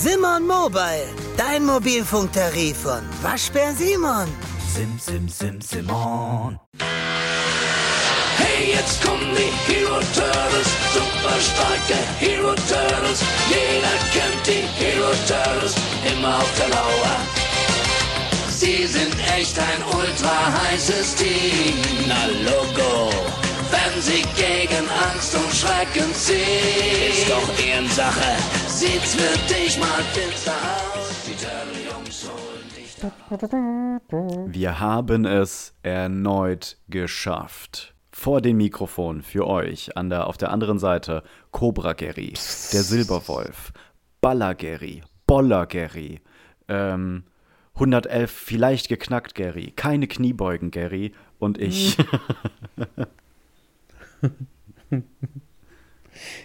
Simon Mobile, dein Mobilfunktarif von Waschbär Simon. Sim, sim, sim, Simon. Hey, jetzt kommen die Hero Turtles, super starke Hero Turtles. Jeder kennt die Hero Turtles, immer auf der Lauer. Sie sind echt ein ultra heißes Team. Na Logo, wenn sie gegen Angst und Schrecken ziehen. Ist doch Ehrensache, sieht's für dich mal finster aus. Die Jungs holen dich Wir haben es erneut geschafft. Vor dem Mikrofon für euch an der, auf der anderen Seite Cobra Gary, der Silberwolf, Baller Gary, Boller Gary, ähm, 111 vielleicht geknackt Gary, keine Kniebeugen Gary und ich.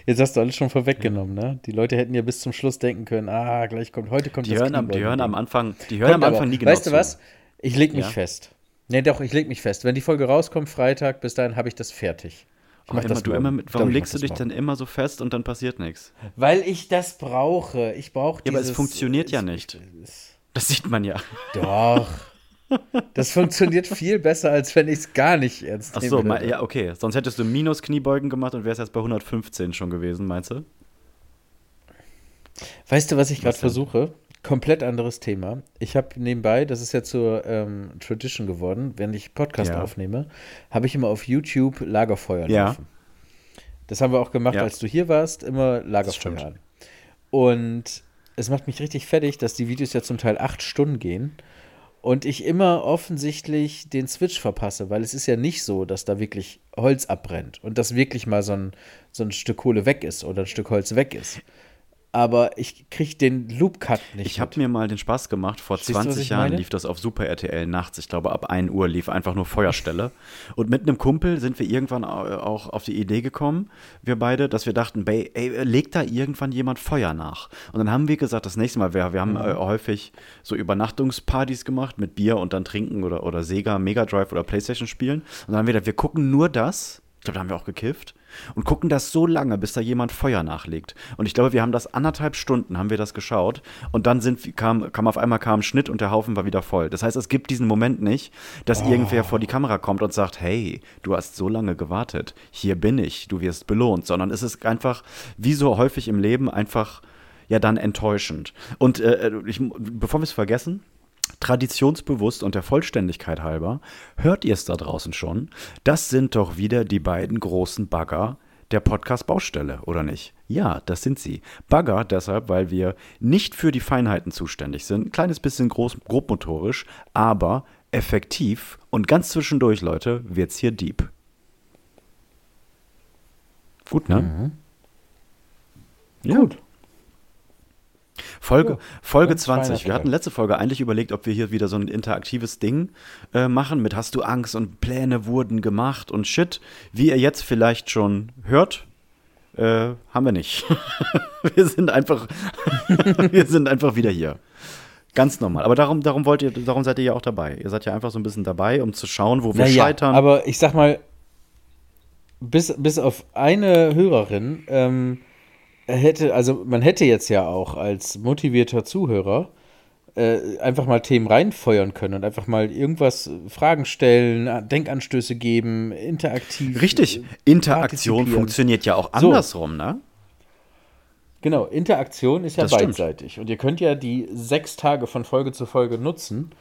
Jetzt hast du alles schon vorweggenommen, ne? Die Leute hätten ja bis zum Schluss denken können, ah, gleich kommt, heute kommt Die das hören, am, die hören am. Anfang, die hören Kommt am Anfang aber. nie genau Weißt du was? Ich leg mich Ja? fest. Nee, doch, ich leg mich fest. Wenn die Folge rauskommt, Freitag, bis dahin habe ich das fertig. Ich mach immer, das du morgen. immer mit, warum glaub, legst du dich das dann immer so fest und dann passiert nichts? morgen. Weil ich das brauche. Ich brauche Ja, aber es dieses- funktioniert ja nicht. Das sieht man ja. Doch. Das funktioniert viel besser, als wenn ich es gar nicht ernst Ach nehme. so, ma- ja, okay. Sonst hättest du minus Kniebeugen gemacht und wärst jetzt bei 115 schon gewesen, meinst du? Weißt du, was ich gerade versuche? Komplett anderes Thema. Ich habe nebenbei, das ist ja zur ähm, Tradition geworden, wenn ich Podcast Ja. aufnehme, habe ich immer auf YouTube Lagerfeuer Ja. laufen. Das haben wir auch gemacht, Ja. als du hier warst, immer. Lagerfeuer. Und es macht mich richtig fertig, dass die Videos ja zum Teil acht Stunden gehen und ich immer offensichtlich den Switch verpasse, weil es ist ja nicht so, dass da wirklich Holz abbrennt und dass wirklich mal so ein, so ein Stück Kohle weg ist oder ein Stück Holz weg ist. Aber ich kriege den Loop-Cut nicht. Ich habe mir mal den Spaß gemacht, vor was 20 ich Jahren meine? lief das auf Super RTL nachts, ich glaube ab 1 Uhr lief einfach nur Feuerstelle. Und mit einem Kumpel sind wir irgendwann au- auch auf die Idee gekommen, wir beide, dass wir dachten, ey, ey, legt da irgendwann jemand Feuer nach? Und dann haben wir gesagt, das nächste Mal, wir, wir haben Mhm. äh, häufig so Übernachtungspartys gemacht mit Bier und dann trinken oder, oder Sega, Mega Drive oder Playstation spielen. Und dann haben wir gedacht, wir gucken nur das, ich glaube, da haben wir auch gekifft. Und gucken das so lange, bis da jemand Feuer nachlegt. Und ich glaube, wir haben das anderthalb Stunden, haben wir das geschaut. Und dann sind, kam, kam auf einmal kam ein Schnitt und der Haufen war wieder voll. Das heißt, es gibt diesen Moment nicht, dass irgendwer vor die Kamera kommt und sagt, hey, du hast so lange gewartet. Hier bin ich, du wirst belohnt. Sondern es ist einfach, wie so häufig im Leben, einfach ja dann enttäuschend. Und äh, ich, bevor wir es vergessen, traditionsbewusst und der Vollständigkeit halber, hört ihr es da draußen schon? Das sind doch wieder die beiden großen Bagger der Podcast-Baustelle, oder nicht? Ja, das sind sie. Bagger deshalb, weil wir nicht für die Feinheiten zuständig sind, ein kleines bisschen groß, grobmotorisch, aber effektiv und ganz zwischendurch, Leute, wird's hier deep. Gut, ne? Ja. Gut. Folge, Ja, Folge ganz feiner 20. Wir Kerl. hatten letzte Folge eigentlich überlegt, ob wir hier wieder so ein interaktives Ding äh, machen mit Hast du Angst und Pläne wurden gemacht und Shit. Wie ihr jetzt vielleicht schon hört, äh, haben wir nicht. wir sind einfach, wir sind einfach wieder hier. Ganz normal. Aber darum, darum wollt ihr, darum seid ihr ja auch dabei. Ihr seid ja einfach so ein bisschen dabei, um zu schauen, wo wir Naja, scheitern. Aber ich sag mal, bis, bis auf eine Hörerin ähm, hätte, also man hätte jetzt ja auch als motivierter Zuhörer äh, einfach mal Themen reinfeuern können und einfach mal irgendwas, äh, Fragen stellen, Denkanstöße geben, interaktiv. Richtig. äh, Interaktion funktioniert ja auch So. andersrum, ne? Genau, Interaktion ist ja Das stimmt. beidseitig. Und ihr könnt ja die sechs Tage von Folge zu Folge nutzen,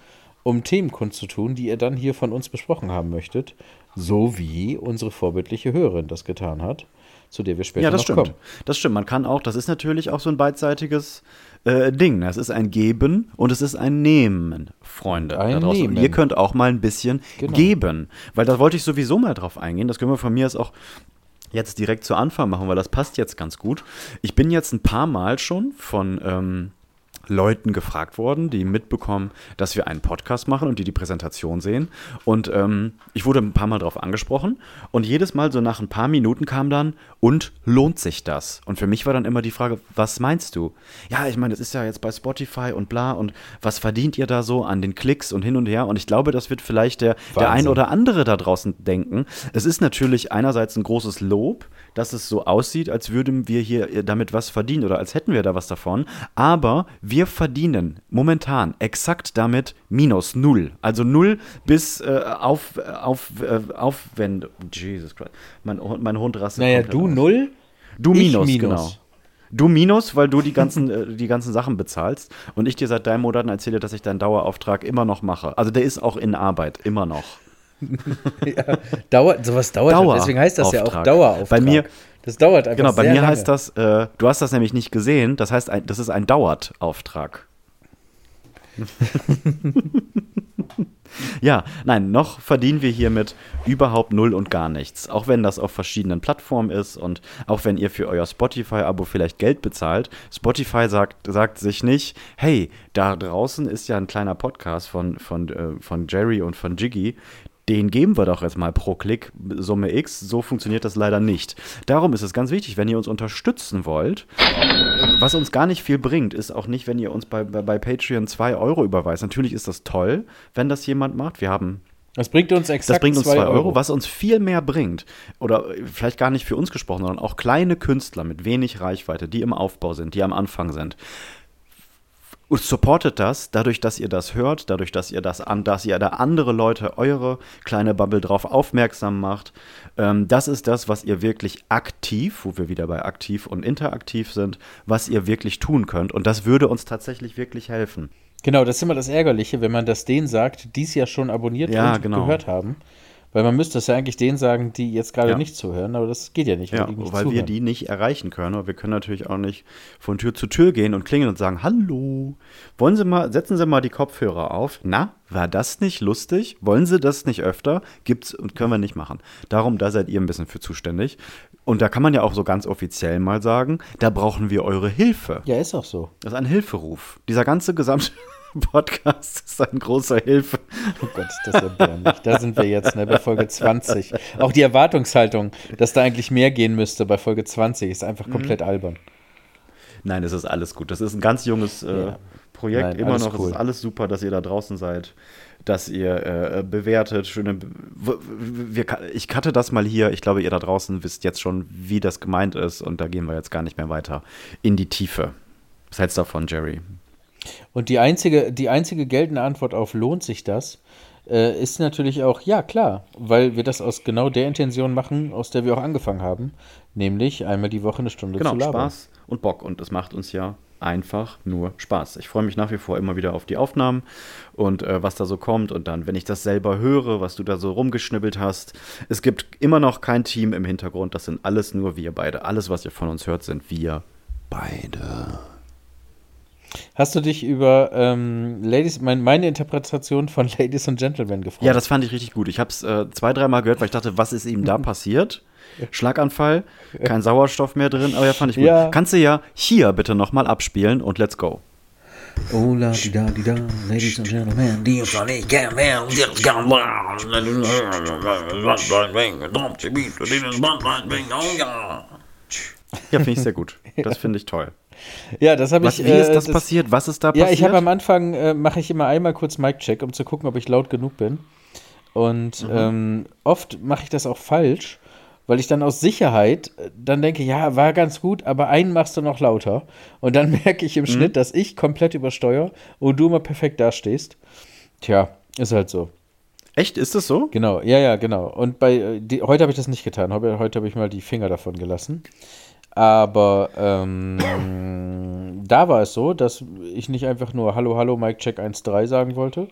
um Themen kundzutun, die ihr dann hier von uns besprochen haben möchtet. So wie unsere vorbildliche Hörerin das getan hat, zu der wir später Ja, das noch stimmt. kommen. Das stimmt. Man kann auch, das ist natürlich auch so ein beidseitiges äh, Ding. Es ist ein Geben und es ist ein Nehmen, Freunde. Ein. Nehmen. Und ihr könnt auch mal ein bisschen Genau. geben. Weil da wollte ich sowieso mal drauf eingehen. Das können wir von mir aus auch jetzt direkt zu Anfang machen, weil das passt jetzt ganz gut. Ich bin jetzt ein paar Mal schon von ähm, Leuten gefragt worden, die mitbekommen, dass wir einen Podcast machen und die die Präsentation sehen. Und ähm, ich wurde ein paar Mal darauf angesprochen und jedes Mal so nach ein paar Minuten kam dann, und lohnt sich das? Und für mich war dann immer die Frage, was meinst du? Ja, ich meine, das ist ja jetzt bei Spotify und bla und was verdient ihr da so an den Klicks und hin und her? Und ich glaube, das wird vielleicht der, der ein oder andere da draußen denken. Es ist natürlich einerseits ein großes Lob, dass es so aussieht, als würden wir hier damit was verdienen oder als hätten wir da was davon. Aber wir verdienen momentan exakt damit minus null. Also null bis äh, auf, auf, äh, Aufwendung. Jesus Christ. Mein, mein Hund rastet. Naja, du aus. null, Du minus, minus. genau. Du minus, weil du die ganzen, äh, die ganzen Sachen bezahlst und ich dir seit drei Monaten erzähle, dass ich deinen Dauerauftrag immer noch mache. Also der ist auch in Arbeit, immer noch. Dauert, sowas dauert. Dauer- deswegen heißt das ja auch Auftrag. Dauerauftrag. Bei mir- das dauert einfach Genau, bei mir lange. heißt das, äh, du hast das nämlich nicht gesehen, das heißt, ein, das ist ein Dauerauftrag. ja, nein, noch verdienen wir hiermit überhaupt null und gar nichts. Auch wenn das auf verschiedenen Plattformen ist und auch wenn ihr für euer Spotify-Abo vielleicht Geld bezahlt. Spotify sagt, sagt sich nicht, hey, da draußen ist ja ein kleiner Podcast von, von, äh, von Jerry und von Jiggy. Den geben wir doch jetzt mal pro Klick Summe X. So funktioniert das leider nicht. Darum ist es ganz wichtig, wenn ihr uns unterstützen wollt, was uns gar nicht viel bringt, ist auch nicht, wenn ihr uns bei, bei, bei Patreon 2 Euro überweist. Natürlich ist das toll, wenn das jemand macht. Wir haben Das bringt uns exakt das bringt uns 2 zwei Euro. Was uns viel mehr bringt, oder vielleicht gar nicht für uns gesprochen, sondern auch kleine Künstler mit wenig Reichweite, die im Aufbau sind, die am Anfang sind. Und supportet das, dadurch, dass ihr das hört, dadurch, dass ihr das an, dass ihr da andere Leute, eure kleine Bubble drauf aufmerksam macht. Ähm, das ist das, was ihr wirklich aktiv, wo wir wieder bei aktiv und interaktiv sind, was ihr wirklich tun könnt. Und das würde uns tatsächlich wirklich helfen. Genau, das ist immer das Ärgerliche, wenn man das denen sagt, die es ja schon abonniert Ja, und genau. gehört haben. Weil man müsste es ja eigentlich denen sagen, die jetzt gerade Ja. nicht zuhören, aber das geht ja nicht, Ja, die nicht weil wir die nicht erreichen können. Aber wir können natürlich auch nicht von Tür zu Tür gehen und klingeln und sagen, hallo, wollen Sie mal, setzen Sie mal die Kopfhörer auf. Na, war das nicht lustig? Wollen Sie das nicht öfter? Gibt's und können wir nicht machen. Darum, da seid ihr ein bisschen für zuständig. Und da kann man ja auch so ganz offiziell mal sagen, da brauchen wir eure Hilfe. Ja, ist auch so. Das ist ein Hilferuf. Dieser ganze gesamte Podcast ist ein großer Hilfe. Oh Gott, ist das erbärmlich. Da sind wir jetzt, ne, bei Folge 20. Auch die Erwartungshaltung, dass da eigentlich mehr gehen müsste bei Folge 20, ist Mhm. einfach komplett albern. Nein, es ist alles gut. Das ist ein ganz junges äh, Ja. Projekt. Nein, Immer noch. cool. Es ist alles super, dass ihr da draußen seid, dass ihr äh, bewertet. Schöne. Wir, ich cutte das mal hier. Ich glaube, ihr da draußen wisst jetzt schon, wie das gemeint ist. Und da gehen wir jetzt gar nicht mehr weiter in die Tiefe. Was hältst du davon, Jerry? Und die einzige, die einzige geltende Antwort auf lohnt sich das, äh, ist natürlich auch, ja klar, weil wir das aus genau der Intention machen, aus der wir auch angefangen haben, nämlich einmal die Woche eine Stunde Genau, zu labern. Spaß und Bock. Und es macht uns ja einfach nur Spaß. Ich freue mich nach wie vor immer wieder auf die Aufnahmen und äh, was da so kommt. Und dann, wenn ich das selber höre, was du da so rumgeschnibbelt hast. Es gibt immer noch kein Team im Hintergrund. Das sind alles nur wir beide. Alles, was ihr von uns hört, sind wir beide. Hast du dich über ähm, Ladies, mein, meine Interpretation von Ladies and Gentlemen gefragt? Ja, das fand ich richtig gut. Ich habe es äh, zwei, dreimal gehört, weil ich dachte, was ist ihm da passiert? Schlaganfall, kein Sauerstoff mehr drin, aber ja, fand ich gut. Ja. Kannst du ja hier bitte nochmal abspielen und let's go. Oh la di da di da, ladies and gentlemen, die von ich gern werden, jetzt gern Ja, finde ich sehr gut. Das finde ich toll. Ja, das habe ich. wie ist äh, das, passiert? Was ist da Ja, passiert? ich habe am Anfang, äh, mache ich immer einmal kurz Mic-Check, um zu gucken, ob ich laut genug bin. Und Mhm. ähm, oft mache ich das auch falsch, weil ich dann aus Sicherheit äh, dann denke, ja, war ganz gut, aber einen machst du noch lauter. Und dann merke Mhm. ich im Schnitt, dass ich komplett übersteuere und du immer perfekt dastehst. Tja, ist halt so. Echt, ist das so? Genau, ja, ja, genau. Und bei äh, die, heute habe ich das nicht getan. Heute, heute habe ich mal die Finger davon gelassen. Aber ähm, da war es so, dass ich nicht einfach nur Hallo, Hallo, Mike Check 1.3 sagen wollte.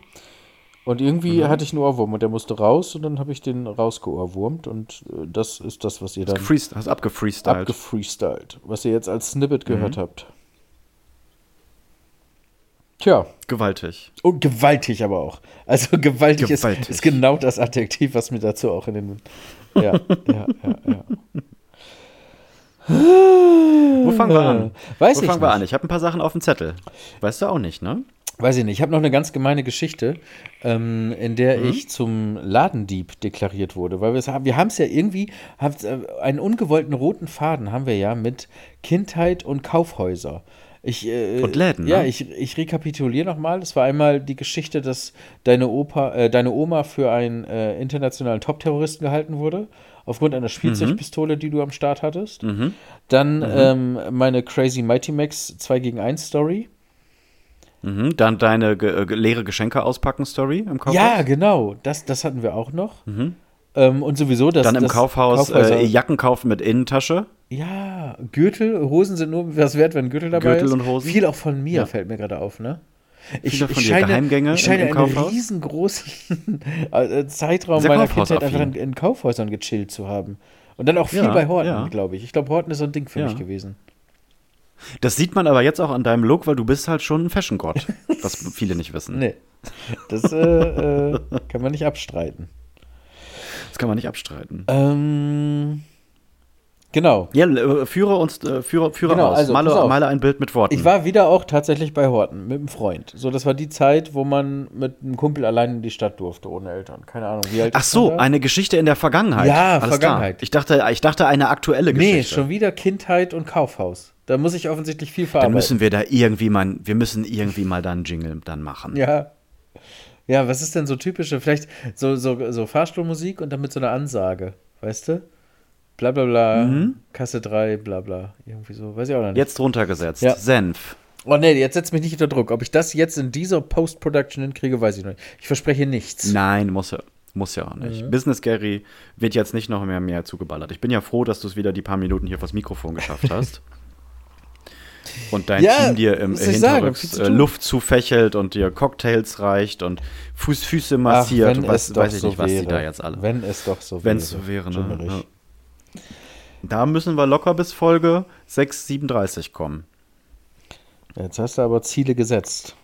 Und irgendwie hatte ich einen Ohrwurm und der musste raus und dann habe ich den rausgeohrwurmt und äh, das ist das, was ihr dann Freest, hast abgefreestylt. abgefreestylt, was ihr jetzt als Snippet gehört habt. Tja, Gewaltig. und gewaltig aber auch. Also gewaltig, Gewaltig. Ist, ist genau das Adjektiv, was mir dazu auch in den. Ja, ja, ja, ja. Wo fangen wir an? Weiß Wo ich fangen wir nicht. an? Ich habe ein paar Sachen auf dem Zettel. Weißt du auch nicht, ne? Weiß ich nicht. Ich habe noch eine ganz gemeine Geschichte, ähm, in der Mhm. ich zum Ladendieb deklariert wurde. Weil wir haben, wir haben es ja irgendwie, äh, einen ungewollten roten Faden haben wir ja mit Kindheit und Kaufhäuser. Ich, äh, Und Läden, Ja, ne? ich, ich rekapituliere nochmal. Es war einmal die Geschichte, dass deine, Opa, äh, deine Oma für einen äh, internationalen Top-Terroristen gehalten wurde, aufgrund einer Spielzeugpistole, die du am Start hattest. Dann Ähm, meine Crazy Mighty Max 2 gegen 1 Story. Mhm. Dann deine ge äh, ge- leere Geschenke auspacken Story im Kaufhaus. Ja, genau. Das, das hatten wir auch noch. Ähm, und sowieso das. Dann im das Kaufhaus äh, Jacken kaufen mit Innentasche. Ja, Gürtel, Hosen sind nur was wert, wenn Gürtel dabei Gürtel ist. und Hosen. Viel auch von mir Ja. fällt mir gerade auf, ne? Ich, ich scheine, ich scheine einen Kaufhaus? riesengroßen äh, Zeitraum meiner. Kindheit einfach in, in Kaufhäusern gechillt zu haben. Und dann auch viel Ja, bei Horten, ja. glaube ich. Ich glaube, Horten ist so ein Ding für Ja. mich gewesen. Das sieht man aber jetzt auch an deinem Look, weil du bist halt schon ein Fashion-Gott. was viele nicht wissen. Nee. Das äh, äh, kann man nicht abstreiten. Das kann man nicht abstreiten. Ähm, genau. Ja, äh, führe uns, äh, führe, führe Genau, aus. also, male, male ein Bild mit Worten. Ich war wieder auch tatsächlich bei Horten mit einem Freund. So, das war die Zeit, wo man mit einem Kumpel allein in die Stadt durfte, ohne Eltern. Keine Ahnung, wie alt Ach so, eine Geschichte in der Vergangenheit. Ja, Alles Vergangenheit. Klar. Ich dachte, ich dachte eine aktuelle Nee, Geschichte. schon wieder Kindheit und Kaufhaus. Da muss ich offensichtlich viel Dann verarbeiten. müssen wir da irgendwie mal, wir müssen irgendwie mal dann Jingle dann machen. ja. Ja, was ist denn so typische, vielleicht so, so, so Fahrstuhlmusik und dann mit so einer Ansage, weißt du? Bla bla bla, Kasse 3, bla bla. Irgendwie so, weiß ich auch noch nicht. Mhm. Jetzt runtergesetzt. Ja. Senf. Oh nee, jetzt setzt mich nicht unter Druck. Ob ich das jetzt in dieser Post-Production hinkriege, weiß ich noch nicht. Ich verspreche nichts. Nein, muss ja. Muss ja auch nicht. Mhm. Business Gary wird jetzt nicht noch mehr, mehr zugeballert. Ich bin ja froh, dass du es wieder die paar Minuten hier vors Mikrofon geschafft hast. Und dein Ja, Team dir im was Hinterrücks zu äh. Luft zufächelt und dir Cocktails reicht und Fuß, Füße massiert und weiß, weiß ich nicht, was die da jetzt alle. Wenn es doch so Wenn wäre. es so wäre, ne? Da müssen wir locker bis Folge 637 kommen. Jetzt hast du aber Ziele gesetzt.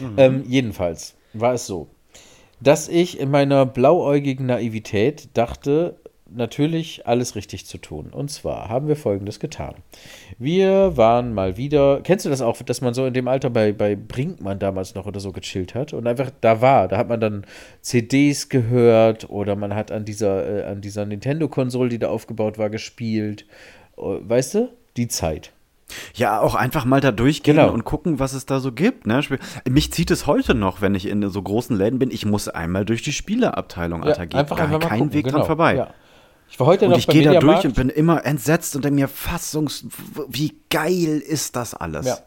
Mhm. Ähm, jedenfalls war es so, dass ich in meiner blauäugigen Naivität dachte, natürlich alles richtig zu tun. Und zwar haben wir Folgendes getan. Wir waren mal wieder, kennst du das auch, dass man so in dem Alter bei, bei Brinkmann damals noch oder so gechillt hat und einfach da war. Da hat man dann CDs gehört oder man hat an dieser, äh, an dieser Nintendo-Konsole, die da aufgebaut war, gespielt. Äh, Weißt du? Die Zeit. Ja, auch einfach mal da durchgehen Genau. und gucken, was es da so gibt. Ne? Mich zieht es heute noch, wenn ich in so großen Läden bin. Ich muss einmal durch die Spieleabteilung, Alter. Geht einfach, gar einfach kein gucken, Weg genau. dran vorbei. Ja. Ich war heute Und noch ich gehe da durch und bin immer entsetzt und denke mir, fassungs... Wie geil ist das alles? Ja.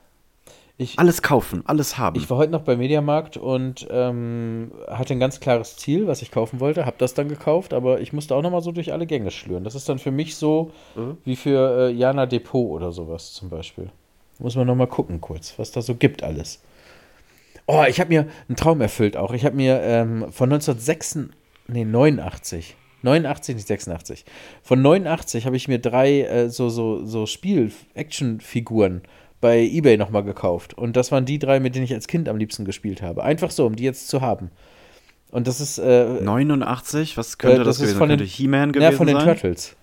Ich, Alles kaufen, alles haben. ich war heute noch beim Mediamarkt und ähm, hatte ein ganz klares Ziel, was ich kaufen wollte, habe das dann gekauft, aber ich musste auch noch mal so durch alle Gänge schlüren. Das ist dann für mich so Mhm. wie für äh, Jana Depot oder sowas zum Beispiel. Muss man noch mal gucken kurz, was da so gibt alles. Oh, ich habe mir einen Traum erfüllt auch. Ich habe mir ähm, von 1986, nee, 89, 89, nicht 86. Von 89 habe ich mir drei äh, so, so, so Spiel-Action-Figuren bei Ebay nochmal gekauft. Und das waren die drei, mit denen ich als Kind am liebsten gespielt habe. Einfach so, um die jetzt zu haben. Und das ist, äh, 89, was könnte äh, das, ist gewesen sein? von den- Könnte He-Man ja, gewesen von den sein? Turtles.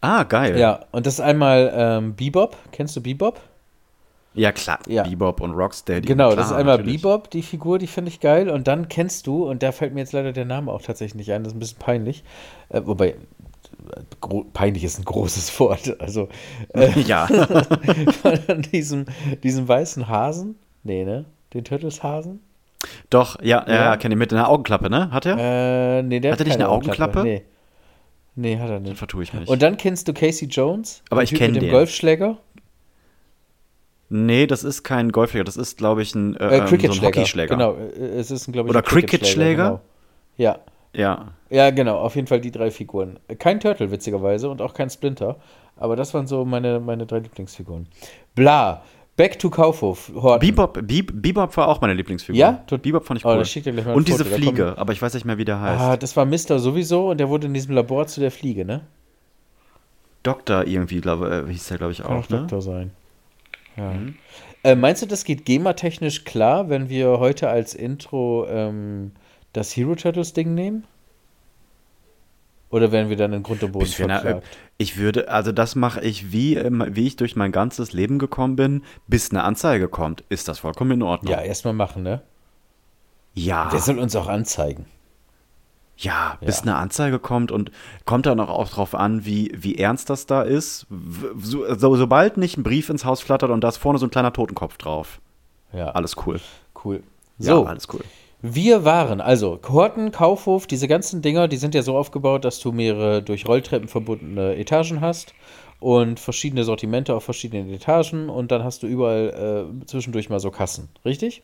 Ah, geil. Ja, und das ist einmal ähm, Bebop. Kennst du Bebop? Ja, klar. Ja. Bebop und Rocksteady. Genau, klar, das ist einmal natürlich. Bebop, die Figur, die finde ich geil. Und dann kennst du, und da fällt mir jetzt leider der Name auch tatsächlich nicht ein, das ist ein bisschen peinlich. Äh, wobei, peinlich ist ein großes Wort. Also, äh, Ja. von diesem, diesem weißen Hasen. Nee, ne? Den Turtles-Hasen? Doch, ja, ja, Ja. kenne ich mit einer Augenklappe, ne? Hat er? Äh, nee, der Hat er nicht eine Augenklappe? Nee. Nee, hat er nicht. Vertue ich mich. Und dann kennst du Casey Jones? Aber Den ich Typ kenn mit dem den. Golfschläger? Nee, das ist kein Golfschläger, das ist, glaube ich, ein, äh, Äh, ähm, so ein. Hockeyschläger. Genau, äh, es ist glaube ich, Oder Cricketschläger, Cricketschläger? Genau. Ja. Ja. Ja, genau, auf jeden Fall die drei Figuren. Kein Turtle, witzigerweise, und auch kein Splinter. Aber das waren so meine, meine drei Lieblingsfiguren. Bla. Back to Kaufhof. Horten. Bebop, Beb, Bebop war auch meine Lieblingsfigur. Ja? Tut- Bebop fand ich Oh, cool. ein Und diese Foto, Fliege, aber ich weiß nicht mehr, wie der heißt. Ah, das war Mister sowieso und der wurde in diesem Labor zu der Fliege, ne? Doktor irgendwie, glaube äh, hieß der, glaube ich, Kann auch, auch ne? Doktor sein. Ja. Äh, meinst du, das geht GEMA-technisch klar, wenn wir heute als Intro ähm, das Hero Turtles Ding nehmen? Oder werden wir dann in Grund und Boden na- verklagt? ich würde, also das mache ich, wie, ähm, wie ich durch mein ganzes Leben gekommen bin, bis eine Anzeige kommt, ist das vollkommen in Ordnung. Ja, erstmal machen, ne? ja, Der soll uns auch anzeigen. Ja bis Ja. eine Anzeige kommt und kommt dann auch, auch drauf an, wie, wie ernst das da ist. So, so, sobald nicht ein Brief ins Haus flattert und da ist vorne so ein kleiner Totenkopf drauf. Ja, Alles cool. cool. Ja, So, alles cool. Wir waren, also Horten, Kaufhof, diese ganzen Dinger, die sind ja so aufgebaut, dass du mehrere durch Rolltreppen verbundene Etagen hast und verschiedene Sortimente auf verschiedenen Etagen und dann hast du überall äh, zwischendurch mal so Kassen, richtig?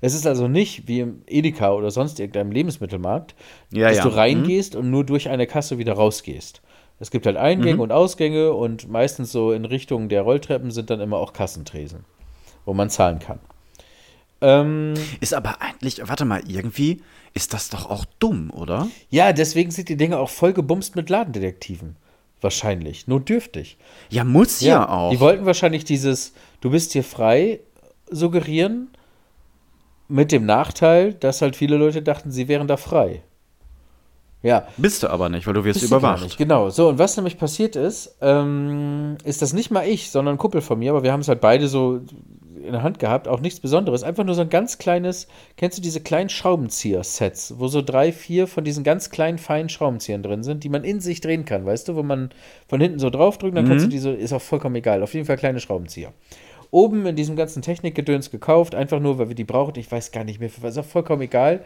Es ist also nicht wie im Edeka oder sonst irgendeinem Lebensmittelmarkt, Ja, dass ja. du reingehst und nur durch eine Kasse wieder rausgehst. Es gibt halt Eingänge und Ausgänge und meistens so in Richtung der Rolltreppen sind dann immer auch Kassentresen, wo man zahlen kann. Ähm, Ist aber eigentlich, warte mal, irgendwie ist das doch auch dumm, oder? Ja, deswegen sind die Dinge auch voll gebumst mit Ladendetektiven. Wahrscheinlich. Notdürftig. Ja, muss ja, auch. Die wollten wahrscheinlich dieses Du bist hier frei suggerieren, mit dem Nachteil, dass halt viele Leute dachten, sie wären da frei. Ja. Bist du aber nicht, weil du wirst Bist du überwacht. nicht, Genau. So, und was nämlich passiert ist, ähm, ist das nicht mal ich, sondern ein Kumpel von mir, aber wir haben es halt beide so in der Hand gehabt, auch nichts Besonderes. Einfach nur so ein ganz kleines, kennst du diese kleinen Schraubenzieher-Sets, wo so drei, vier von diesen ganz kleinen, feinen Schraubenziehern drin sind, die man in sich drehen kann, weißt du, wo man von hinten so draufdrückt, dann kannst du diese, ist auch vollkommen egal, auf jeden Fall kleine Schraubenzieher. Oben in diesem ganzen Technikgedöns gekauft, einfach nur, weil wir die brauchen, ich weiß gar nicht mehr, ist auch vollkommen egal.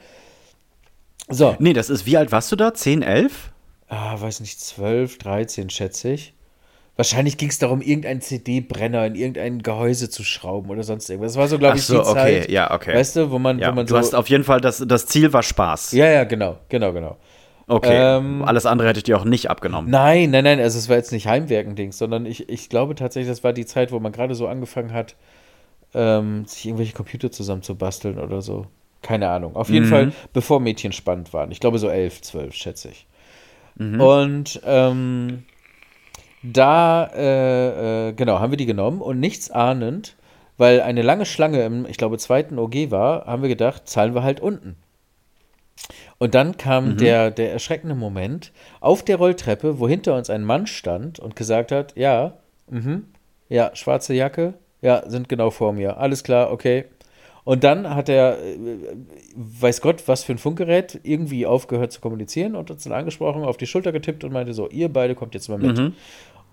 So, Nee, das ist, wie alt warst du da? 10, 11? ah, weiß nicht, 12, 13 schätze ich. Wahrscheinlich ging es darum, irgendeinen CD-Brenner in irgendein Gehäuse zu schrauben oder sonst irgendwas. Das war so, glaube Ach ich, so, die okay, Zeit. ja, okay. Weißt du, wo man, Ja, wo man du so. hast auf jeden Fall, das, das Ziel war Spaß. ja, ja, genau, genau, genau. Okay, Ähm, alles andere hätte ich dir auch nicht abgenommen. Nein, nein, nein, also es war jetzt nicht Heimwerken-Dings, sondern ich, ich glaube tatsächlich, das war die Zeit, wo man gerade so angefangen hat, ähm, sich irgendwelche Computer zusammenzubasteln oder so. Keine Ahnung. Auf Mhm. jeden Fall, bevor Mädchen spannend waren. Ich glaube so elf, zwölf, schätze ich. Mhm. Und ähm, da, äh, äh, genau, haben wir die genommen und nichts ahnend, weil eine lange Schlange im, ich glaube, zweiten OG war, haben wir gedacht, zahlen wir halt unten. Und dann kam der, der erschreckende Moment auf der Rolltreppe, wo hinter uns ein Mann stand und gesagt hat, ja, mhm, ja, schwarze Jacke, ja, sind genau vor mir. Alles klar, okay. Und dann hat er, äh, weiß Gott, was für ein Funkgerät, irgendwie aufgehört zu kommunizieren und uns dann angesprochen, auf die Schulter getippt und meinte so, ihr beide kommt jetzt mal mit.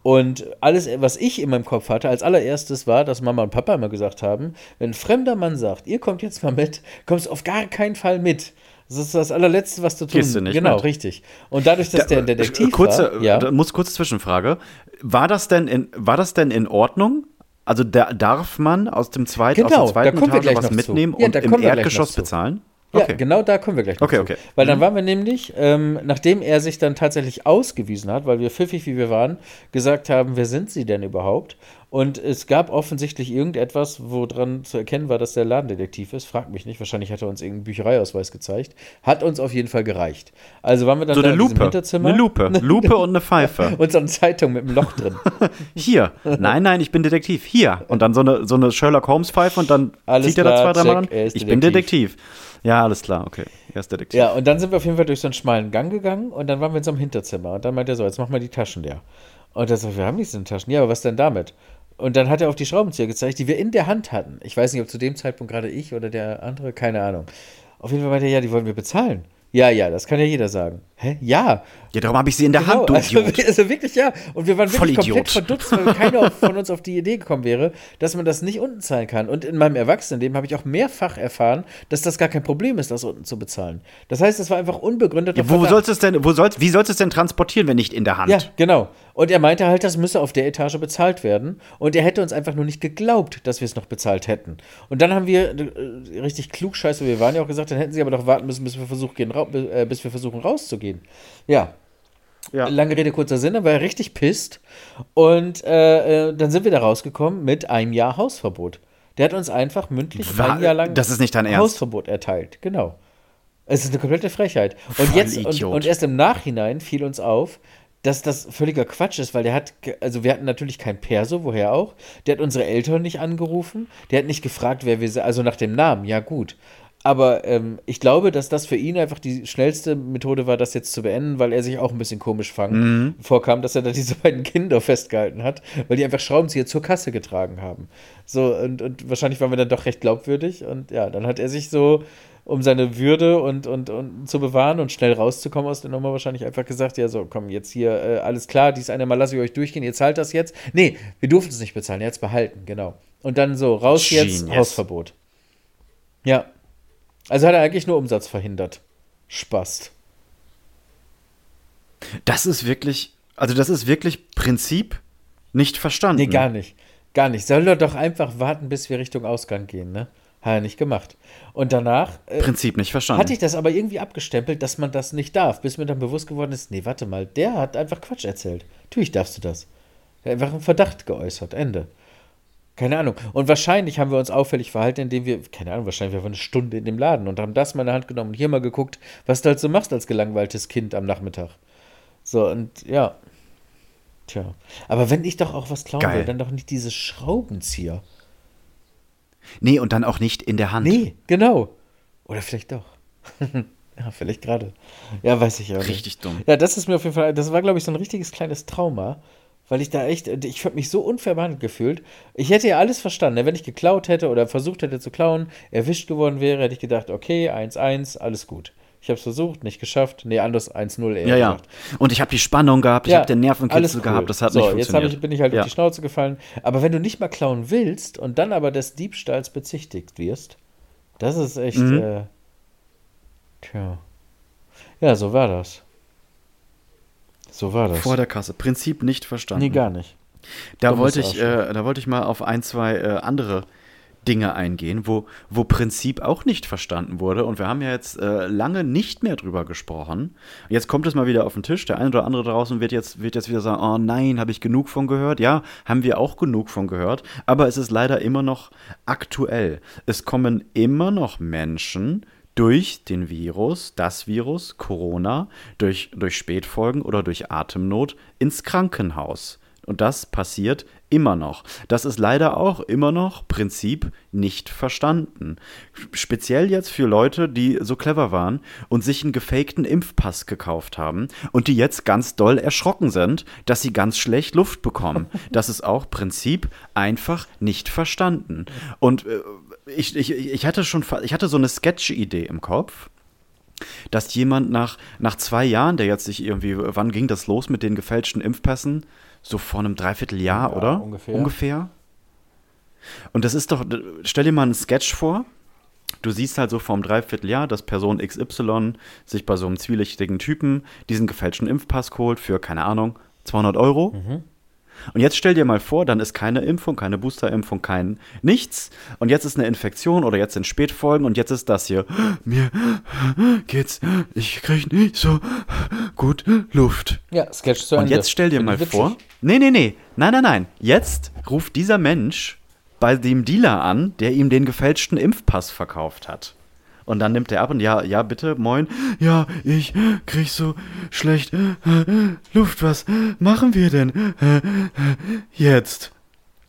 Und alles, was ich in meinem Kopf hatte, als allererstes war, dass Mama und Papa immer gesagt haben, wenn ein fremder Mann sagt, ihr kommt jetzt mal mit, kommst du auf gar keinen Fall mit. Das ist das allerletzte, was du tun Gehst du nicht Genau, mit. richtig. Und dadurch, dass der ein Detektiv kurze, war, ja, da muss kurze Zwischenfrage. War das denn in, war das denn in Ordnung? Also da, darf man aus dem zweiten, Genau, aus zweiten da kommen wir Etage was mitnehmen Ja, und da im Erdgeschoss bezahlen? Ja, Okay. genau da kommen wir gleich noch Okay, zu. okay. Weil Mhm. dann waren wir nämlich, ähm, nachdem er sich dann tatsächlich ausgewiesen hat, weil wir pfiffig wie wir waren, gesagt haben, wer sind sie denn überhaupt? Und es gab offensichtlich irgendetwas, woran zu erkennen war, dass der Ladendetektiv ist. Fragt mich nicht, wahrscheinlich hat er uns irgendeinen Büchereiausweis gezeigt. Hat uns auf jeden Fall gereicht. Also waren wir dann So da eine Lupe. Hinterzimmer. Eine Lupe. Lupe und eine Pfeife. Und so eine Zeitung mit einem Loch drin. Hier. Nein, nein, ich bin Detektiv. Hier. Und dann so eine, so eine Sherlock Holmes Pfeife und dann Alles zieht er da zwei, dreimal an. Ich bin Detektiv. Ja, alles klar, okay. Er ist Detektiv. Ja, und dann sind wir auf jeden Fall durch so einen schmalen Gang gegangen und dann waren wir in so einem Hinterzimmer. Und dann meinte er so, jetzt mach mal die Taschen leer. Und er sagt, wir haben nichts in den Taschen. Ja, aber was denn damit? Und dann hat er auf die Schraubenzieher gezeigt, die wir in der Hand hatten. Ich weiß nicht, ob zu dem Zeitpunkt gerade ich oder der andere, keine Ahnung. Auf jeden Fall meinte er, ja, die wollen wir bezahlen. Ja, ja, das kann ja jeder sagen. Hä? Ja. Ja, darum habe ich sie in der Genau, Hand, du also, Idiot. also wirklich ja. Und wir waren wirklich komplett verdutzt, weil keiner von uns auf die Idee gekommen wäre, dass man das nicht unten zahlen kann. Und in meinem Erwachsenenleben habe ich auch mehrfach erfahren, dass das gar kein Problem ist, das unten zu bezahlen. Das heißt, das war einfach unbegründeter Ja, wo Verdacht. sollst du es denn, wo sollst, wie sollst du es denn transportieren, wenn nicht in der Hand? Ja, genau. Und er meinte halt, das müsse auf der Etage bezahlt werden. Und er hätte uns einfach nur nicht geglaubt, dass wir es noch bezahlt hätten. Und dann haben wir äh, richtig klug scheiße, wir waren ja auch gesagt, dann hätten sie aber doch warten müssen, bis wir versuchen, gehen, äh, bis wir versuchen rauszugehen. Ja. Ja. Lange Rede, kurzer Sinn, dann war er richtig pisst. Und äh, äh, dann sind wir da rausgekommen mit einem Jahr Hausverbot. Der hat uns einfach mündlich Wa- ein Jahr lang das ist nicht dein Ernst? Hausverbot erteilt. Genau. Es ist eine komplette Frechheit. Und jetzt und, und erst im Nachhinein fiel uns auf, dass das völliger Quatsch ist, weil der hat, also wir hatten natürlich kein Perso, woher auch. Der hat unsere Eltern nicht angerufen. Der hat nicht gefragt, wer wir sind, also nach dem Namen, ja gut. Aber ähm, ich glaube, dass das für ihn einfach die schnellste Methode war, das jetzt zu beenden, weil er sich auch ein bisschen komisch fang, Mhm. vorkam, dass er da diese beiden Kinder festgehalten hat, weil die einfach Schraubenzieher zur Kasse getragen haben. So, und, und wahrscheinlich waren wir dann doch recht glaubwürdig. Und ja, dann hat er sich so, um seine Würde und, und, und zu bewahren und schnell rauszukommen aus der Nummer, wahrscheinlich einfach gesagt: Ja, so, komm, jetzt hier, äh, alles klar, dies eine Mal lasse ich euch durchgehen, ihr zahlt das jetzt. Nee, wir durften es nicht bezahlen, jetzt behalten, genau. Und dann so, raus jetzt, Genius. Hausverbot. Ja. Also hat er eigentlich nur Umsatz verhindert. Spast. Das ist wirklich, also das ist wirklich Prinzip nicht verstanden. Nee, gar nicht. Gar nicht. Soll er doch einfach warten, bis wir Richtung Ausgang gehen, ne? Hat er nicht gemacht. Und danach äh, Prinzip nicht verstanden. hatte ich das aber irgendwie abgestempelt, dass man das nicht darf, bis mir dann bewusst geworden ist, nee, warte mal, der hat einfach Quatsch erzählt. Natürlich darfst du das. Er hat einfach einen Verdacht geäußert. Ende. Keine Ahnung. Und wahrscheinlich haben wir uns auffällig verhalten, indem wir, keine Ahnung, wahrscheinlich waren wir eine Stunde in dem Laden und haben das mal in der Hand genommen und hier mal geguckt, was du halt so machst als gelangweiltes Kind am Nachmittag. So, und ja. Tja. Aber wenn ich doch auch was klauen Geil. will, dann doch nicht dieses Schraubenzieher. nee, und dann auch nicht in der Hand. Nee, genau. Oder vielleicht doch. ja, vielleicht gerade. Ja, weiß ich auch nicht. Richtig dumm. Ja, das ist mir auf jeden Fall, das war, glaube ich, so ein richtiges kleines Trauma, weil ich da echt, ich habe mich so unfair behandelt gefühlt. Ich hätte ja alles verstanden. ne? Wenn ich geklaut hätte oder versucht hätte zu klauen, erwischt geworden wäre, hätte ich gedacht, okay, 1-1, alles gut. Ich habe es versucht, nicht geschafft. Nee, anders 1-0 eher Ja, ja. Und ich habe die Spannung gehabt, ich Ja, habe den Nervenkitzel cool. gehabt, das hat so, nicht jetzt funktioniert. hab ich, bin ich halt ja. auf die Schnauze gefallen. Aber wenn du nicht mal klauen willst und dann aber des Diebstahls bezichtigt wirst, das ist echt, Mhm. äh, tja. Ja, so war das. So war das. Vor der Kasse. Prinzip nicht verstanden. nee, gar nicht. Da wollte ich, äh, da wollte ich mal auf ein, zwei äh, andere Dinge eingehen, wo, wo Prinzip auch nicht verstanden wurde. Und wir haben ja jetzt äh, lange nicht mehr drüber gesprochen. Jetzt kommt es mal wieder auf den Tisch. Der eine oder andere draußen wird jetzt, wird jetzt wieder sagen, oh nein, habe ich genug von gehört. Ja, haben wir auch genug von gehört. Aber es ist leider immer noch aktuell. Es kommen immer noch Menschen durch den Virus, das Virus, Corona, durch, durch Spätfolgen oder durch Atemnot ins Krankenhaus. Und das passiert immer noch. Das ist leider auch immer noch Prinzip nicht verstanden. Speziell jetzt für Leute, die so clever waren und sich einen gefakten Impfpass gekauft haben und die jetzt ganz doll erschrocken sind, dass sie ganz schlecht Luft bekommen. Das ist auch Prinzip einfach nicht verstanden. Und äh, ich, ich, ich hatte schon, ich hatte so eine Sketch-Idee im Kopf dass jemand nach, nach zwei Jahren, der jetzt sich irgendwie, wann ging das los mit den gefälschten Impfpässen? So vor einem Dreivierteljahr, Ja, oder? ungefähr. Ungefähr. Und das ist doch, stell dir mal einen Sketch vor. Du siehst halt so vor einem Dreivierteljahr, dass Person XY sich bei so einem zwielichtigen Typen diesen gefälschten Impfpass holt für, keine Ahnung, 200 Euro. Und jetzt stell dir mal vor, dann ist keine Impfung, keine Boosterimpfung, kein nichts. Und jetzt ist eine Infektion oder jetzt sind Spätfolgen und jetzt ist das hier. Mir geht's, ich krieg nicht so gut Luft. Ja, Sketch zu Und Ende. jetzt stell dir Finde mal witzig. vor. Nee, nee, nee. Nein, nein, nein. Jetzt ruft dieser Mensch bei dem Dealer an, der ihm den gefälschten Impfpass verkauft hat. Und dann nimmt er ab und ja, ja, bitte, moin. Ja, ich krieg so schlecht äh, Luft. Was machen wir denn äh, äh, jetzt?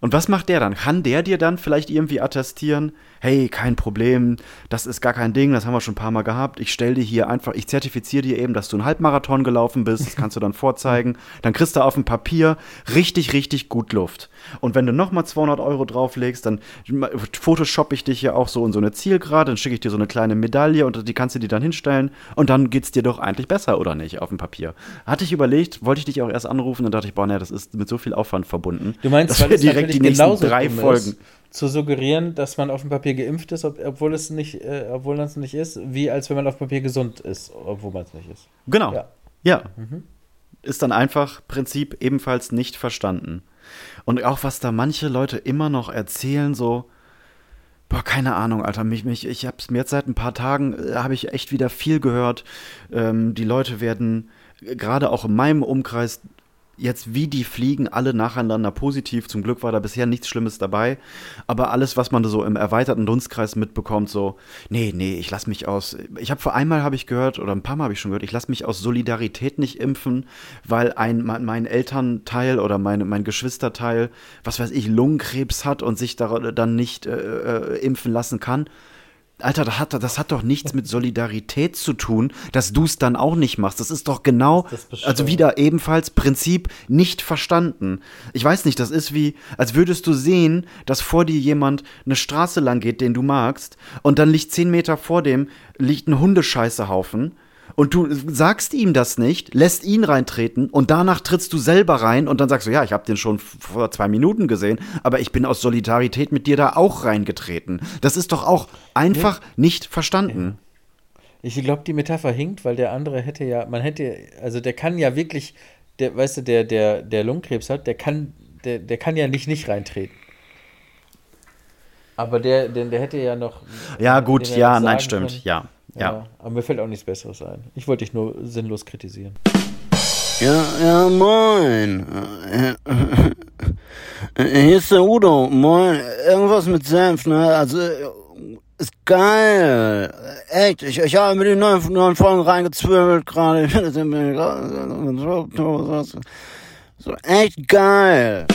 Und was macht der dann? Kann der dir dann vielleicht irgendwie attestieren, hey, kein Problem, das ist gar kein Ding, das haben wir schon ein paar Mal gehabt. Ich stell dir hier einfach, ich zertifiziere dir eben, dass du einen Halbmarathon gelaufen bist, das kannst du dann vorzeigen. Dann kriegst du auf dem Papier richtig, richtig gut Luft. Und wenn du nochmal 200 Euro drauflegst, dann photoshop ich dich ja auch so in so eine Zielgerade, dann schicke ich dir so eine kleine Medaille und die kannst du dir dann hinstellen und dann geht's dir doch eigentlich besser, oder nicht, auf dem Papier. Hatte ich überlegt, wollte ich dich auch erst anrufen, dann dachte ich, boah, ne, das ist mit so viel Aufwand verbunden. Du meinst, dass weil wir direkt die nächsten drei Folgen. ist, zu suggerieren, dass man auf dem Papier geimpft ist, ob, obwohl es nicht, äh, obwohl das nicht ist, wie als wenn man auf dem Papier gesund ist, obwohl man es nicht ist. Genau. Ja. Ja. Ist dann einfach Prinzip ebenfalls nicht verstanden. Und auch was da manche Leute immer noch erzählen, so, boah, keine Ahnung, Alter, mich, mich, ich hab's mir jetzt seit ein paar Tagen, äh, habe ich echt wieder viel gehört. Ähm, die Leute werden, äh, gerade auch in meinem Umkreis, jetzt wie die fliegen, alle nacheinander positiv. Zum Glück war da bisher nichts Schlimmes dabei. Aber alles, was man so im erweiterten Dunstkreis mitbekommt, so, nee, nee, ich lass mich aus. Ich habe vor einmal habe ich gehört, oder ein paar Mal habe ich schon gehört, ich lass mich aus Solidarität nicht impfen, weil ein, mein, Elternteil oder mein, mein Geschwisterteil, was weiß ich, Lungenkrebs hat und sich da, dann nicht äh, äh, impfen lassen kann. Alter, das hat, das hat doch nichts mit Solidarität zu tun, dass du es dann auch nicht machst. Das ist doch genau, ist also wieder ebenfalls Prinzip nicht verstanden. Ich weiß nicht, das ist wie, als würdest du sehen, dass vor dir jemand eine Straße lang geht, den du magst, und dann liegt zehn Meter vor dem, liegt ein Hundescheißehaufen. Und du sagst ihm das nicht, lässt ihn reintreten und danach trittst du selber rein und dann sagst du, ja, ich habe den schon vor zwei Minuten gesehen, aber ich bin aus Solidarität mit dir da auch reingetreten. Das ist doch auch einfach nicht verstanden. Ich glaube, die Metapher hinkt, weil der andere hätte ja, man hätte, also der kann ja wirklich, der, weißt du, der, der, der Lungenkrebs hat, der kann, der, der kann ja nicht nicht reintreten. Aber der, der, der hätte ja noch. Ja, gut, ja, nein, stimmt, können. ja, ja. Aber mir fällt auch nichts Besseres ein. Ich wollte dich nur sinnlos kritisieren. Ja, ja, moin. Äh, Hier ist der Udo. Moin. Irgendwas mit Senf, ne? Also, äh, ist geil. Echt, ich, ich habe mir die neuen, neuen Folgen reingezwirbelt gerade. So, echt geil.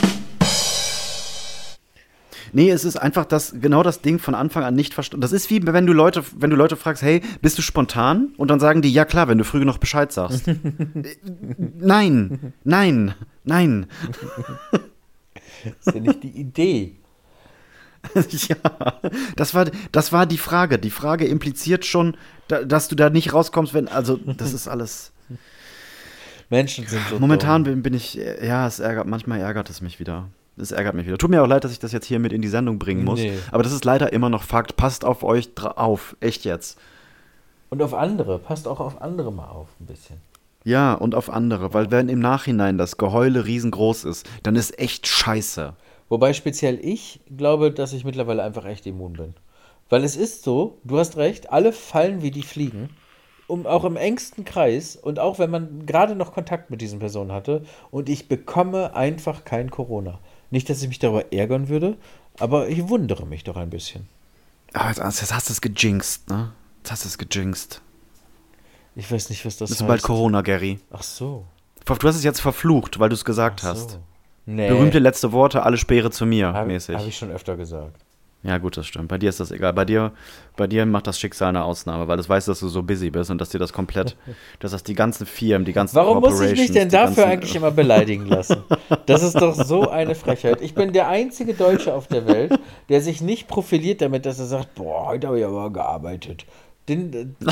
Nee, es ist einfach das, genau das Ding von Anfang an nicht verstanden. Das ist wie wenn du Leute, wenn du Leute fragst, hey, bist du spontan? Und dann sagen die, ja klar, wenn du früh genug Bescheid sagst. Nein, nein, nein. Das ist ja nicht die Idee. ja, das war, das war die Frage. Die Frage impliziert schon, da, dass du da nicht rauskommst, wenn, also, das ist alles. Menschen sind so. Momentan dumm. bin, ich, ja, es ärgert, manchmal ärgert es mich wieder. Es ärgert mich wieder. Tut mir auch leid, dass ich das jetzt hier mit in die Sendung bringen muss. Nee. Aber das ist leider immer noch Fakt. Passt auf euch auf. Echt jetzt. Und auf andere. Passt auch auf andere mal auf, ein bisschen. Ja, und auf andere. Weil wenn im Nachhinein das Geheule riesengroß ist, dann ist echt scheiße. Wobei speziell ich glaube, dass ich mittlerweile einfach echt immun bin. Weil es ist so, du hast recht, alle fallen wie die Fliegen. Um, auch im engsten Kreis und auch wenn man gerade noch Kontakt mit diesen Personen hatte und ich bekomme einfach kein Corona. Nicht, dass ich mich darüber ärgern würde, aber ich wundere mich doch ein bisschen. Aber jetzt, jetzt hast du es gejinxt, ne? Jetzt hast du es gejinxt. Ich weiß nicht, was das Das ist heißt. bald Corona, Gary. Ach so. Du hast es jetzt verflucht, weil du es gesagt Ach hast. so. Nee. Berühmte letzte Worte, alle Speere zu mir, Habe mäßig. hab ich schon öfter gesagt. Ja, gut, das stimmt. Bei dir ist das egal. Bei dir, bei dir macht das Schicksal eine Ausnahme, weil es weiß, dass du so busy bist und dass dir das komplett, dass das die ganzen Firmen, die ganzen Warum muss ich mich denn dafür ganzen- eigentlich immer beleidigen lassen? Das ist doch so eine Frechheit. Ich bin der einzige Deutsche auf der Welt, der sich nicht profiliert damit, dass er sagt, boah, heute habe ich aber gearbeitet. Den,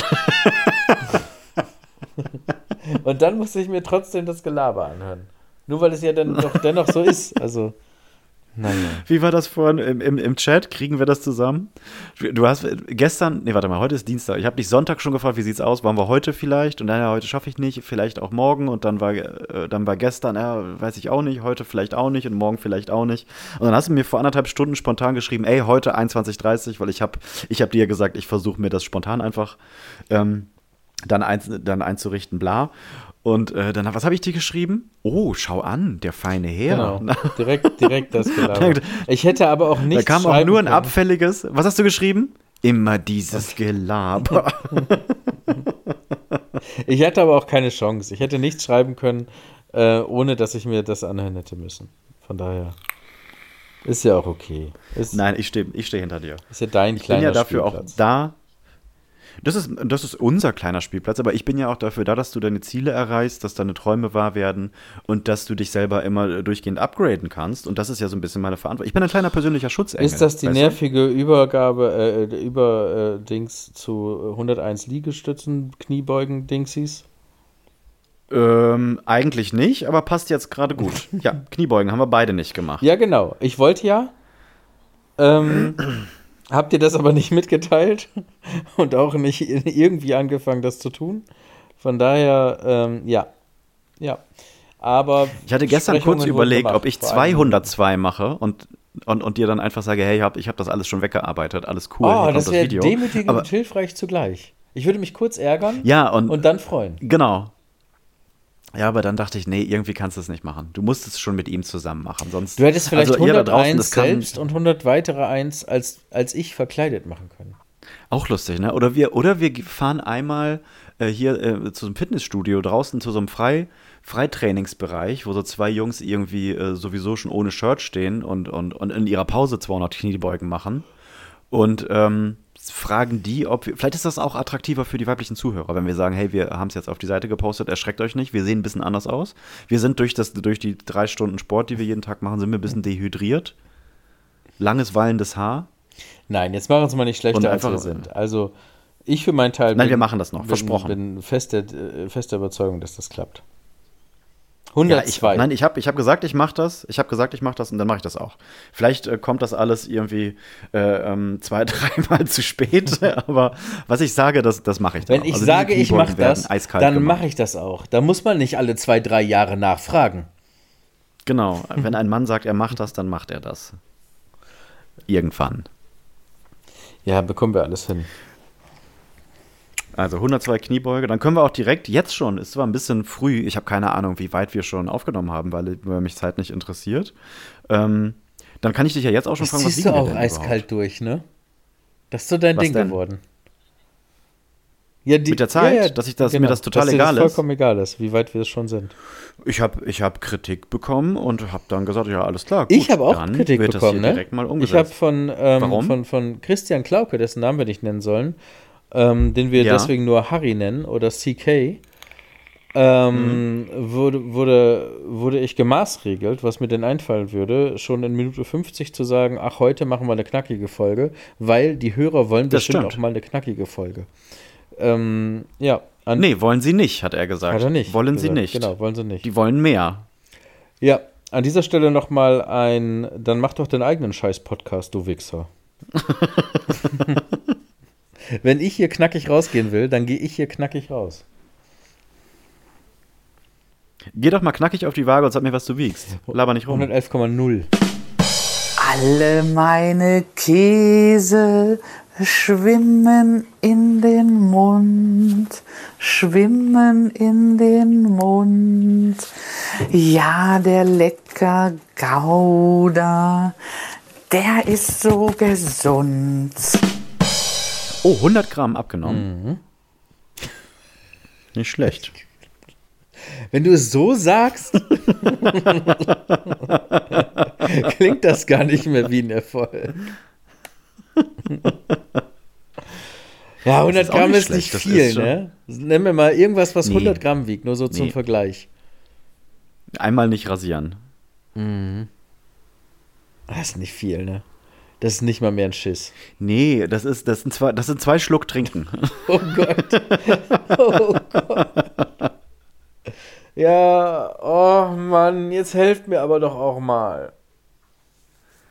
Und dann muss ich mir trotzdem das Gelaber anhören. Nur weil es ja dann doch dennoch so ist. Also, naja. Wie war das vorhin im, im, im Chat? Kriegen wir das zusammen? Du hast gestern, nee, warte mal, heute ist Dienstag. Ich habe dich Sonntag schon gefragt, wie sieht's aus? Wollen wir heute vielleicht? Und dann, ja, heute schaffe ich nicht, vielleicht auch morgen. Und dann war, äh, dann war gestern, ja, weiß ich auch nicht, heute vielleicht auch nicht und morgen vielleicht auch nicht. Und dann hast du mir vor anderthalb Stunden spontan geschrieben, ey, heute 21.30 weil ich habe ich hab dir gesagt, ich versuche mir das spontan einfach ähm, dann, ein, dann einzurichten, bla. Und äh, dann, was habe ich dir geschrieben? Oh, schau an, der feine Herr. Genau. Direkt, direkt das Gelaber. Ich hätte aber auch Da nicht. kam auch nur ein abfälliges. Was hast du geschrieben? Immer dieses Gelaber. Ich hätte aber auch keine Chance. Ich hätte nichts schreiben können, äh, ohne dass ich mir das anhören hätte müssen. Von daher ist ja auch okay. Ist, Nein, ich stehe ich steh hinter dir. ist ja dein Ich bin kleiner ja dafür auch Spielplatz. da. Das ist, das ist unser kleiner Spielplatz, aber ich bin ja auch dafür da, dass du deine Ziele erreichst, dass deine Träume wahr werden und dass du dich selber immer äh, durchgehend upgraden kannst. Und das ist ja so ein bisschen meine Verantwortung. Ich bin ein kleiner persönlicher Schutzengel. Ist das die weißt du? nervige Übergabe, äh, über äh, Dings zu 101 Liegestützen, Kniebeugen, Dingsies? Ähm, eigentlich nicht, aber passt jetzt gerade gut. Ja, Kniebeugen haben wir beide nicht gemacht. Ja, genau. Ich wollte ja. Ähm, habt ihr das aber nicht mitgeteilt und auch nicht irgendwie angefangen, das zu tun? Von daher, ähm, ja. Ja. Aber. Ich hatte gestern kurz überlegt, gemacht, ob ich vor allem- 202 mache und, und, und dir dann einfach sage, hey, ich habe ich hab das alles schon weggearbeitet, alles cool, Oh, das wäre demütigend Aber, und hilfreich zugleich. Ich würde mich kurz ärgern ja, und, und dann freuen. genau. Ja, aber dann dachte ich, nee, irgendwie kannst du es nicht machen. Du musst es schon mit ihm zusammen machen, sonst Du hättest vielleicht also ihr da 101 draußen, selbst und 100 weitere eins als, als ich verkleidet machen können. auch lustig, ne? Oder wir oder wir fahren einmal äh, hier äh, zu einem Fitnessstudio draußen zu so einem Frei Freitrainingsbereich, wo so zwei Jungs irgendwie äh, sowieso schon ohne Shirt stehen und, und, und in ihrer Pause 200 Kniebeugen machen. Und ähm, fragen die, ob wir, vielleicht ist das auch attraktiver für die weiblichen Zuhörer, wenn wir sagen, hey, wir haben es jetzt auf die Seite gepostet, erschreckt euch nicht, wir sehen ein bisschen anders aus. Wir sind durch, das, durch die drei Stunden Sport, die wir jeden Tag machen, sind wir ein bisschen dehydriert. Langes, wallendes Haar. Nein, jetzt machen wir uns mal nicht schlechter, als wir einfach- sind. Also, ich für meinen Teil Nein, wir machen das noch, bin, versprochen. bin fester, äh, fester Überzeugung, dass das klappt. Ja, 102. ich, nein, ich habe ich hab gesagt, ich mache das. Ich habe gesagt, ich mache das und dann mache ich das auch. Vielleicht äh, kommt das alles irgendwie äh, ähm, zwei, dreimal zu spät, aber was ich sage, das, das mache ich dann Wenn auch. ich Also sage, ich mache das, dann mache ich das auch. Da muss man nicht alle zwei, drei Jahre nachfragen. Genau, wenn ein Mann sagt, er macht das, dann macht er das. Irgendwann. Ja, bekommen wir alles hin. Also 102 Kniebeuge. Dann können wir auch direkt jetzt schon, ist zwar ein bisschen früh, ich habe keine Ahnung, wie weit wir schon aufgenommen haben, weil, weil mich Zeit nicht interessiert. Ähm, dann kann ich dich ja jetzt auch schon Das fragen, was ziehst du auch eiskalt überhaupt? durch, ne? Das ist so dein Was Ding denn? geworden. Ja, die, Mit der Zeit? Dass ich das- mir das total dass egal das ist? vollkommen egal ist, wie weit wir es schon sind. Ich habe ich hab Kritik bekommen und habe dann gesagt, ja, alles klar. Gut, ich habe auch dann Kritik bekommen, ne? direkt mal ich habe von, ähm, von, von Christian Klauke, dessen Namen wir nicht nennen sollen, ähm, den wir Ja. deswegen nur Harry nennen oder CK, ähm, Mhm. wurde, wurde, wurde ich gemaßregelt, was mir denn einfallen würde, schon in Minute 50 zu sagen, ach, heute machen wir eine knackige Folge, weil die Hörer wollen Das bestimmt stimmt. auch mal eine knackige Folge. Ähm, ja, an, nee, wollen sie nicht, hat er gesagt. hat er nicht. Wollen sie gesagt. nicht. Genau, wollen sie nicht. Die wollen mehr. Ja, an dieser Stelle nochmal ein, dann mach doch deinen eigenen Scheiß-Podcast, du Wichser. Wenn ich hier knackig rausgehen will, dann gehe ich hier knackig raus. Geh doch mal knackig auf die Waage und sag mir, was du wiegst. Laber nicht rum. 111,0. Alle meine Käse schwimmen in den Mund, schwimmen in den Mund. Ja, der lecker Gouda, der ist so gesund. Oh, 100 Gramm abgenommen. Mhm. Nicht schlecht. Wenn du es so sagst, klingt das gar nicht mehr wie ein Erfolg. Ja, 100 ist auch Gramm nicht ist nicht schlecht, viel, ist schon- ne? Nenn mir mal irgendwas, was Nee. 100 Gramm wiegt, nur so zum Nee. Vergleich. Einmal nicht rasieren. Das ist nicht viel, ne? Das ist nicht mal mehr ein Schiss. Nee, das, ist, das, sind, zwei, das sind zwei Schluck trinken. Oh Gott. Oh Gott. Ja, oh Mann, jetzt helft mir aber doch auch mal.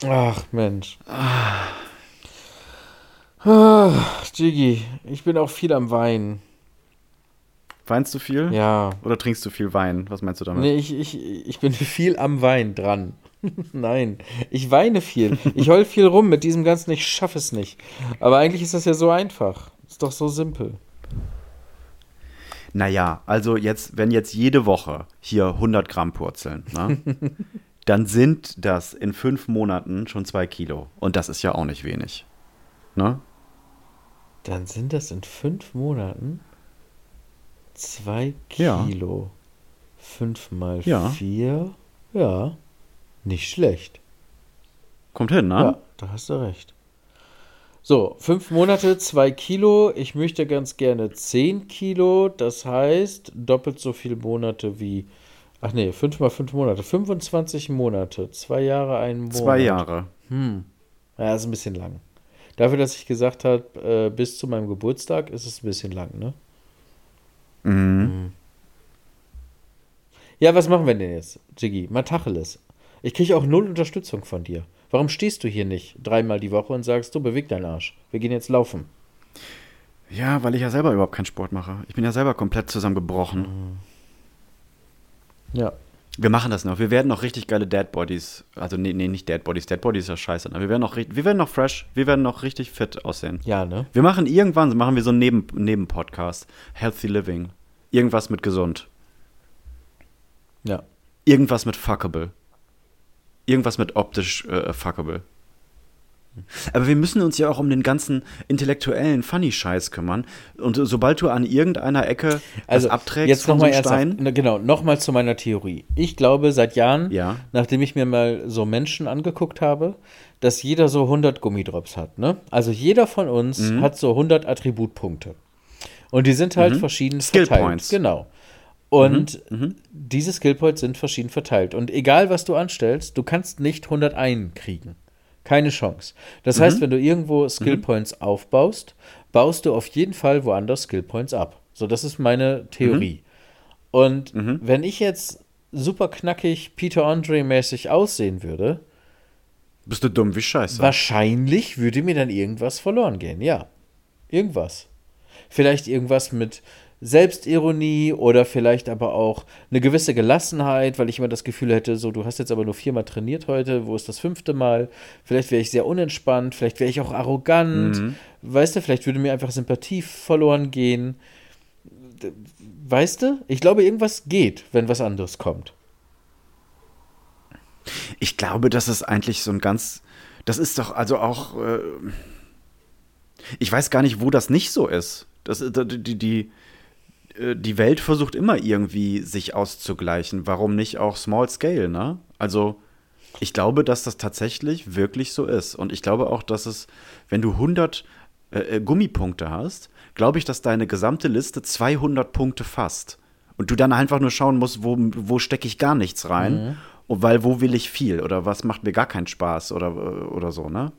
Ach Mensch. Ah, Jiggy, ich bin auch viel am Weinen. Weinst du viel? Ja. Oder trinkst du viel Wein? Was meinst du damit? Nee, ich, ich, ich bin viel am Wein dran. Nein, ich weine viel. Ich heul viel rum mit diesem ganzen, ich schaffe es nicht. Aber eigentlich ist das ja so einfach. Ist doch so simpel. Naja, also jetzt, wenn jetzt jede Woche hier 100 Gramm purzeln, ne, dann sind das in fünf Monaten schon zwei Kilo. Und das ist ja auch nicht wenig. Ne? Dann sind das in fünf Monaten zwei Ja. Kilo. Fünf mal Ja. vier. Ja, nicht schlecht. Kommt hin, ne? Ja, da hast du recht. So, fünf Monate, zwei Kilo. Ich möchte ganz gerne zehn Kilo. Das heißt, doppelt so viele Monate wie. Ach nee, fünf mal fünf Monate. 25 Monate. Zwei Jahre, ein Monat. Zwei Jahre. Ja, ist ein bisschen lang. Dafür, dass ich gesagt habe, äh, bis zu meinem Geburtstag ist es ein bisschen lang, ne? Mhm. Ja, was machen wir denn jetzt, Jiggy? Mal Tacheles. Ich kriege auch null Unterstützung von dir. Warum stehst du hier nicht dreimal die Woche und sagst, du beweg deinen Arsch? Wir gehen jetzt laufen. Ja, weil ich ja selber überhaupt keinen Sport mache. Ich bin ja selber komplett zusammengebrochen. Ja. Wir machen das noch. Wir werden noch richtig geile Dead Bodies. Also, nee, nee, nicht Dead Bodies. Dead Bodies ist ja scheiße. Ne? Wir, werden noch, wir werden noch fresh. Wir werden noch richtig fit aussehen. Ja, ne? Wir machen irgendwann, machen wir so einen Neben, Nebenpodcast. Healthy Living. Irgendwas mit gesund. Ja. Irgendwas mit fuckable. Irgendwas mit optisch äh, fuckable. Aber wir müssen uns ja auch um den ganzen intellektuellen Funny-Scheiß kümmern. Und sobald du an irgendeiner Ecke Also abträgst jetzt von nochmal so einem ernsthaft. Stein, Na, Genau, nochmal zu meiner Theorie. Ich glaube seit Jahren, Ja. nachdem ich mir mal so Menschen angeguckt habe, dass jeder so 100 Gummidrops hat. Ne? Also jeder von uns Mhm. hat so 100 Attributpunkte. Und die sind halt verschieden Skill verteilt. Points. Genau. Und Mhm. diese Skill Points sind verschieden verteilt. Und egal, was du anstellst, du kannst nicht 101 kriegen. Keine Chance. Das Mhm. heißt, wenn du irgendwo Skill Points aufbaust, baust du auf jeden Fall woanders Skill Points ab. So, das ist meine Theorie. Mhm. Und wenn ich jetzt super knackig Peter Andre-mäßig aussehen würde, bist du dumm wie Scheiße. wahrscheinlich würde mir dann irgendwas verloren gehen. Ja. Irgendwas. Vielleicht irgendwas mit Selbstironie oder vielleicht aber auch eine gewisse Gelassenheit, weil ich immer das Gefühl hätte, so, du hast jetzt aber nur viermal trainiert heute, wo ist das fünfte Mal? Vielleicht wäre ich sehr unentspannt, vielleicht wäre ich auch arrogant. Weißt du, vielleicht würde mir einfach Sympathie verloren gehen. Weißt du? Ich glaube, irgendwas geht, wenn was anderes kommt. Ich glaube, das ist eigentlich so ein ganz. Das ist doch also auch. Äh, ich weiß gar nicht, wo das nicht so ist. Das, ist- die, die, äh, die Welt versucht immer irgendwie sich auszugleichen. Warum nicht auch Small Scale, ne? Also, ich glaube, dass das tatsächlich wirklich so ist. Und ich glaube auch, dass es, wenn du 100 äh, äh, Gummipunkte hast, glaube ich, dass deine gesamte Liste 200 Punkte fasst. Und du dann einfach nur schauen musst, wo, wo stecke ich gar nichts rein. Und weil wo will ich viel oder was macht mir gar keinen Spaß oder, äh, oder so, ne?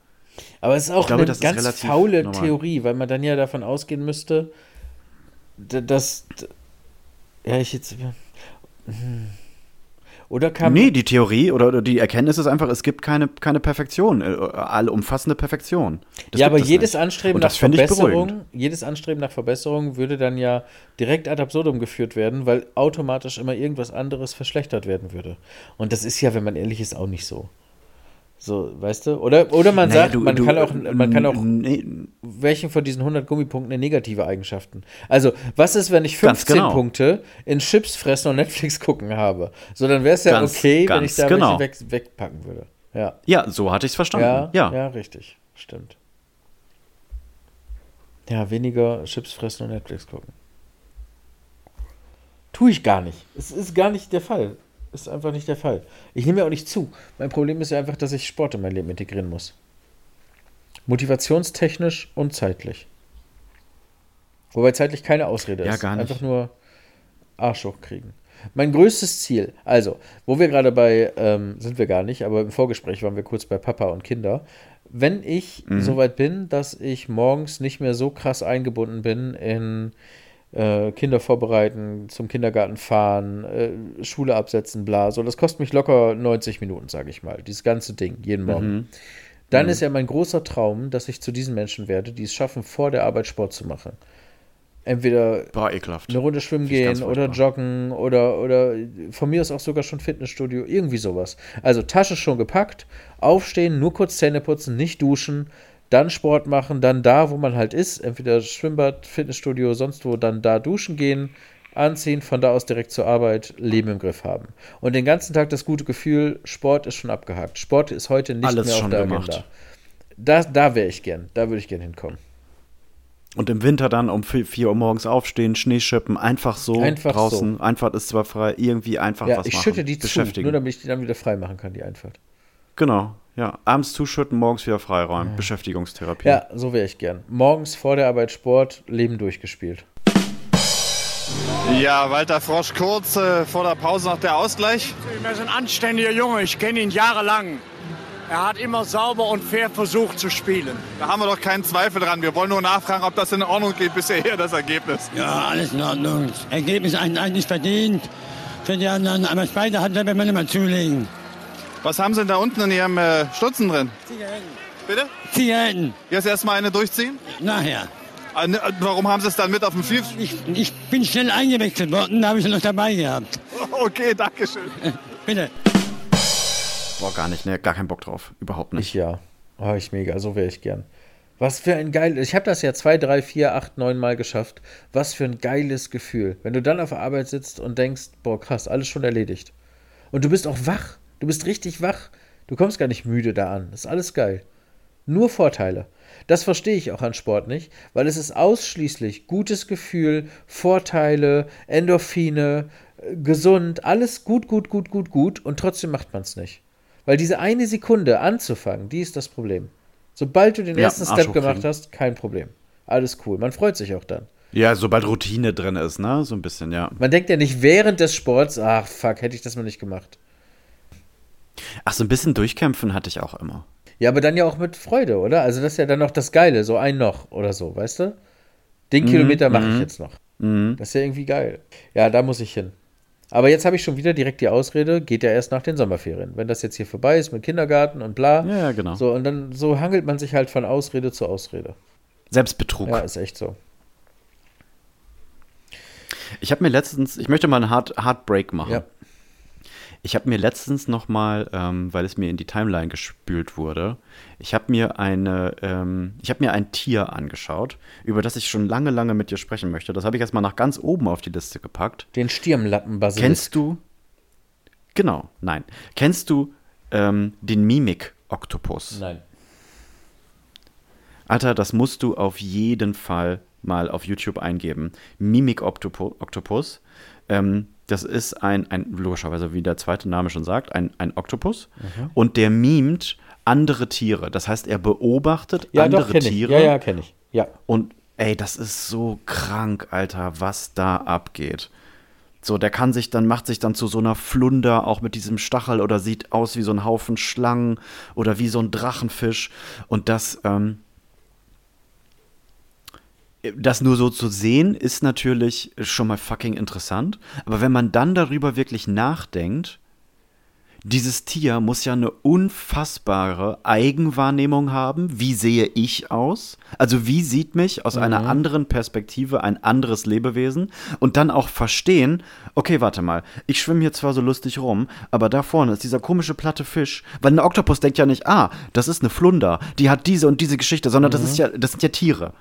Aber es ist auch glaube, eine ganz faule normal. Theorie, weil man dann ja davon ausgehen müsste, d- dass. d- Ja, ich jetzt. hm. Oder kam. Nee, die Theorie oder oder die Erkenntnis ist einfach, es gibt keine, keine Perfektion, äh, allumfassende Perfektion. Das ja, aber es jedes nicht. Anstreben nach das. Verbesserung, jedes Anstreben nach Verbesserung würde dann ja direkt ad absurdum geführt werden, weil automatisch immer irgendwas anderes verschlechtert werden würde. Und das ist ja, wenn man ehrlich ist, auch nicht so. So, weißt du? Oder, oder man Naja, sagt, du- man, du- kann auch, man kann auch Nee, welchen von diesen 100 Gummipunkten eine negative Eigenschaften? Also, was ist, wenn ich Ganz 15 genau. Punkte in Chips fressen und Netflix gucken habe? So, dann wäre es ja Ganz- okay, wenn ganz ich da genau. weg, wegpacken würde. Ja. Ja, so hatte ich es verstanden. Ja, Ja, ja. richtig. Stimmt. Ja, weniger Chips fressen und Netflix gucken. Tue ich gar nicht. Es ist gar nicht der Fall. Ist einfach nicht der Fall. Ich nehme ja auch nicht zu. Mein Problem ist ja einfach, dass ich Sport in mein Leben integrieren muss. Motivationstechnisch und zeitlich. Wobei zeitlich keine Ausrede Ja, ist. gar nicht. Einfach nur Arsch hochkriegen. Mein größtes Ziel, also, wo wir gerade bei, ähm, sind wir gar nicht, aber im Vorgespräch waren wir kurz bei Papa und Kinder. Wenn ich Mhm. soweit bin, dass ich morgens nicht mehr so krass eingebunden bin in äh, Kinder vorbereiten, zum Kindergarten fahren, äh, Schule absetzen, bla, so, das kostet mich locker 90 Minuten, sage ich mal, dieses ganze Ding, jeden Morgen. Mhm. Dann ist ja mein großer Traum, dass ich zu diesen Menschen werde, die es schaffen, vor der Arbeit Sport zu machen. Entweder eine Runde schwimmen gehen oder joggen oder, oder von mir aus auch sogar schon Fitnessstudio, irgendwie sowas. Also Tasche schon gepackt, aufstehen, nur kurz Zähne putzen, nicht duschen, dann Sport machen, dann da, wo man halt ist, entweder Schwimmbad, Fitnessstudio, sonst wo, dann da duschen gehen, anziehen, von da aus direkt zur Arbeit, Leben im Griff haben. Und den ganzen Tag das gute Gefühl, Sport ist schon abgehakt. Sport ist heute nicht Alles mehr auf schon der gemacht. Agenda. Da, da wäre ich gern, da würde ich gern hinkommen. Und im Winter dann um 4 Uhr morgens aufstehen, Schnee schippen, einfach so Einfach draußen, Einfahrt ist zwar frei, irgendwie einfach Ja, was ich machen. schütte die zu, nur damit ich die dann wieder frei machen kann, die Einfahrt. Genau, ja. Abends zuschütten, morgens wieder freiräumen. Beschäftigungstherapie. Ja, so wäre ich gern. Morgens vor der Arbeit Sport, Leben durchgespielt. Ja, Walter Frosch kurz äh, vor der Pause noch der Ausgleich. Er ist ein anständiger Junge, ich kenne ihn jahrelang. Er hat immer sauber und fair versucht zu spielen. Da haben wir doch keinen Zweifel dran. Wir wollen nur nachfragen, ob das in Ordnung geht bisher, das Ergebnis. Ja, alles in Ordnung. Ergebnis eigentlich verdient. Für die anderen, aber Speide hat wir nicht mal zulegen. Was haben Sie denn da unten in Ihrem äh, Stutzen drin? Zigaretten. Bitte? Zigaretten, Jetzt erstmal eine durchziehen? nachher. Ah, ne, Warum haben Sie es dann mit auf dem Field? Ich, ich bin schnell eingewechselt worden, da habe ich sie noch dabei gehabt. Okay, danke schön. Bitte. Boah, gar nicht, ne, gar keinen Bock drauf. Überhaupt nicht. Ich ja. Oh, ich mega, so wäre ich gern. Was für ein geil. Ich habe das ja zwei, drei, vier, acht, neun Mal geschafft. Was für ein geiles Gefühl. Wenn du dann auf der Arbeit sitzt und denkst, boah, krass, alles schon erledigt. Und du bist auch wach. Du bist richtig wach. Du kommst gar nicht müde da an. Ist alles geil. Nur Vorteile. Das verstehe ich auch an Sport nicht, weil es ist ausschließlich gutes Gefühl, Vorteile, Endorphine, äh, gesund, alles gut, gut, gut, gut, gut und trotzdem macht man es nicht. Weil diese eine Sekunde anzufangen, die ist das Problem. Sobald du den Ja, ersten Step gemacht hast, kein Problem. Alles cool. Man freut sich auch dann. Ja, sobald Routine drin ist, ne? So ein bisschen, ja. Man denkt ja nicht während des Sports, ach fuck, hätte ich das mal nicht gemacht. Ach, so ein bisschen durchkämpfen hatte ich auch immer. Ja, aber dann ja auch mit Freude, oder? Also das ist ja dann noch das Geile, so ein noch oder so, weißt du? Den Mhm, Kilometer mache ich mhm. jetzt noch. Das ist ja irgendwie geil. Ja, da muss ich hin. Aber jetzt habe ich schon wieder direkt die Ausrede, geht ja erst nach den Sommerferien. Wenn das jetzt hier vorbei ist mit Kindergarten und bla. Ja, genau. So, und dann so hangelt man sich halt von Ausrede zu Ausrede. Selbstbetrug. Ja, ist echt so. Ich habe mir letztens, ich möchte mal einen Hard, Hard Break machen. Ja. Ich habe mir letztens noch mal, ähm, weil es mir in die Timeline gespült wurde, ich habe mir eine, ähm, ich habe mir ein Tier angeschaut, über das ich schon lange, lange mit dir sprechen möchte. Das habe ich erstmal nach ganz oben auf die Liste gepackt. Den Stirnlappenbasilisk. Kennst du? Genau, nein. Kennst du ähm, den Mimik-Oktopus? Nein. Alter, das musst du auf jeden Fall mal auf YouTube eingeben. Mimik-Oktopus. Ähm, das ist ein, ein, logischerweise, wie der zweite Name schon sagt, ein, ein Oktopus. Mhm. Und der mimt andere Tiere. Das heißt, er beobachtet Ja, andere doch, kenne ich. Tiere. Ja, ja, kenne ich. Ja. Und ey, das ist so krank, Alter, was da abgeht. So, der kann sich dann, macht sich dann zu so einer Flunder, auch mit diesem Stachel, oder sieht aus wie so ein Haufen Schlangen oder wie so ein Drachenfisch. Und das, ähm, das nur so zu sehen, ist natürlich schon mal fucking interessant. Aber wenn man dann darüber wirklich nachdenkt, dieses Tier muss ja eine unfassbare Eigenwahrnehmung haben. Wie sehe ich aus? Also wie sieht mich aus einer anderen Perspektive ein anderes Lebewesen? Und dann auch verstehen, okay, warte mal, ich schwimme hier zwar so lustig rum, aber da vorne ist dieser komische platte Fisch. Weil ein Oktopus denkt ja nicht, ah, das ist eine Flunder, die hat diese und diese Geschichte, sondern das ist ja, das sind ja Tiere.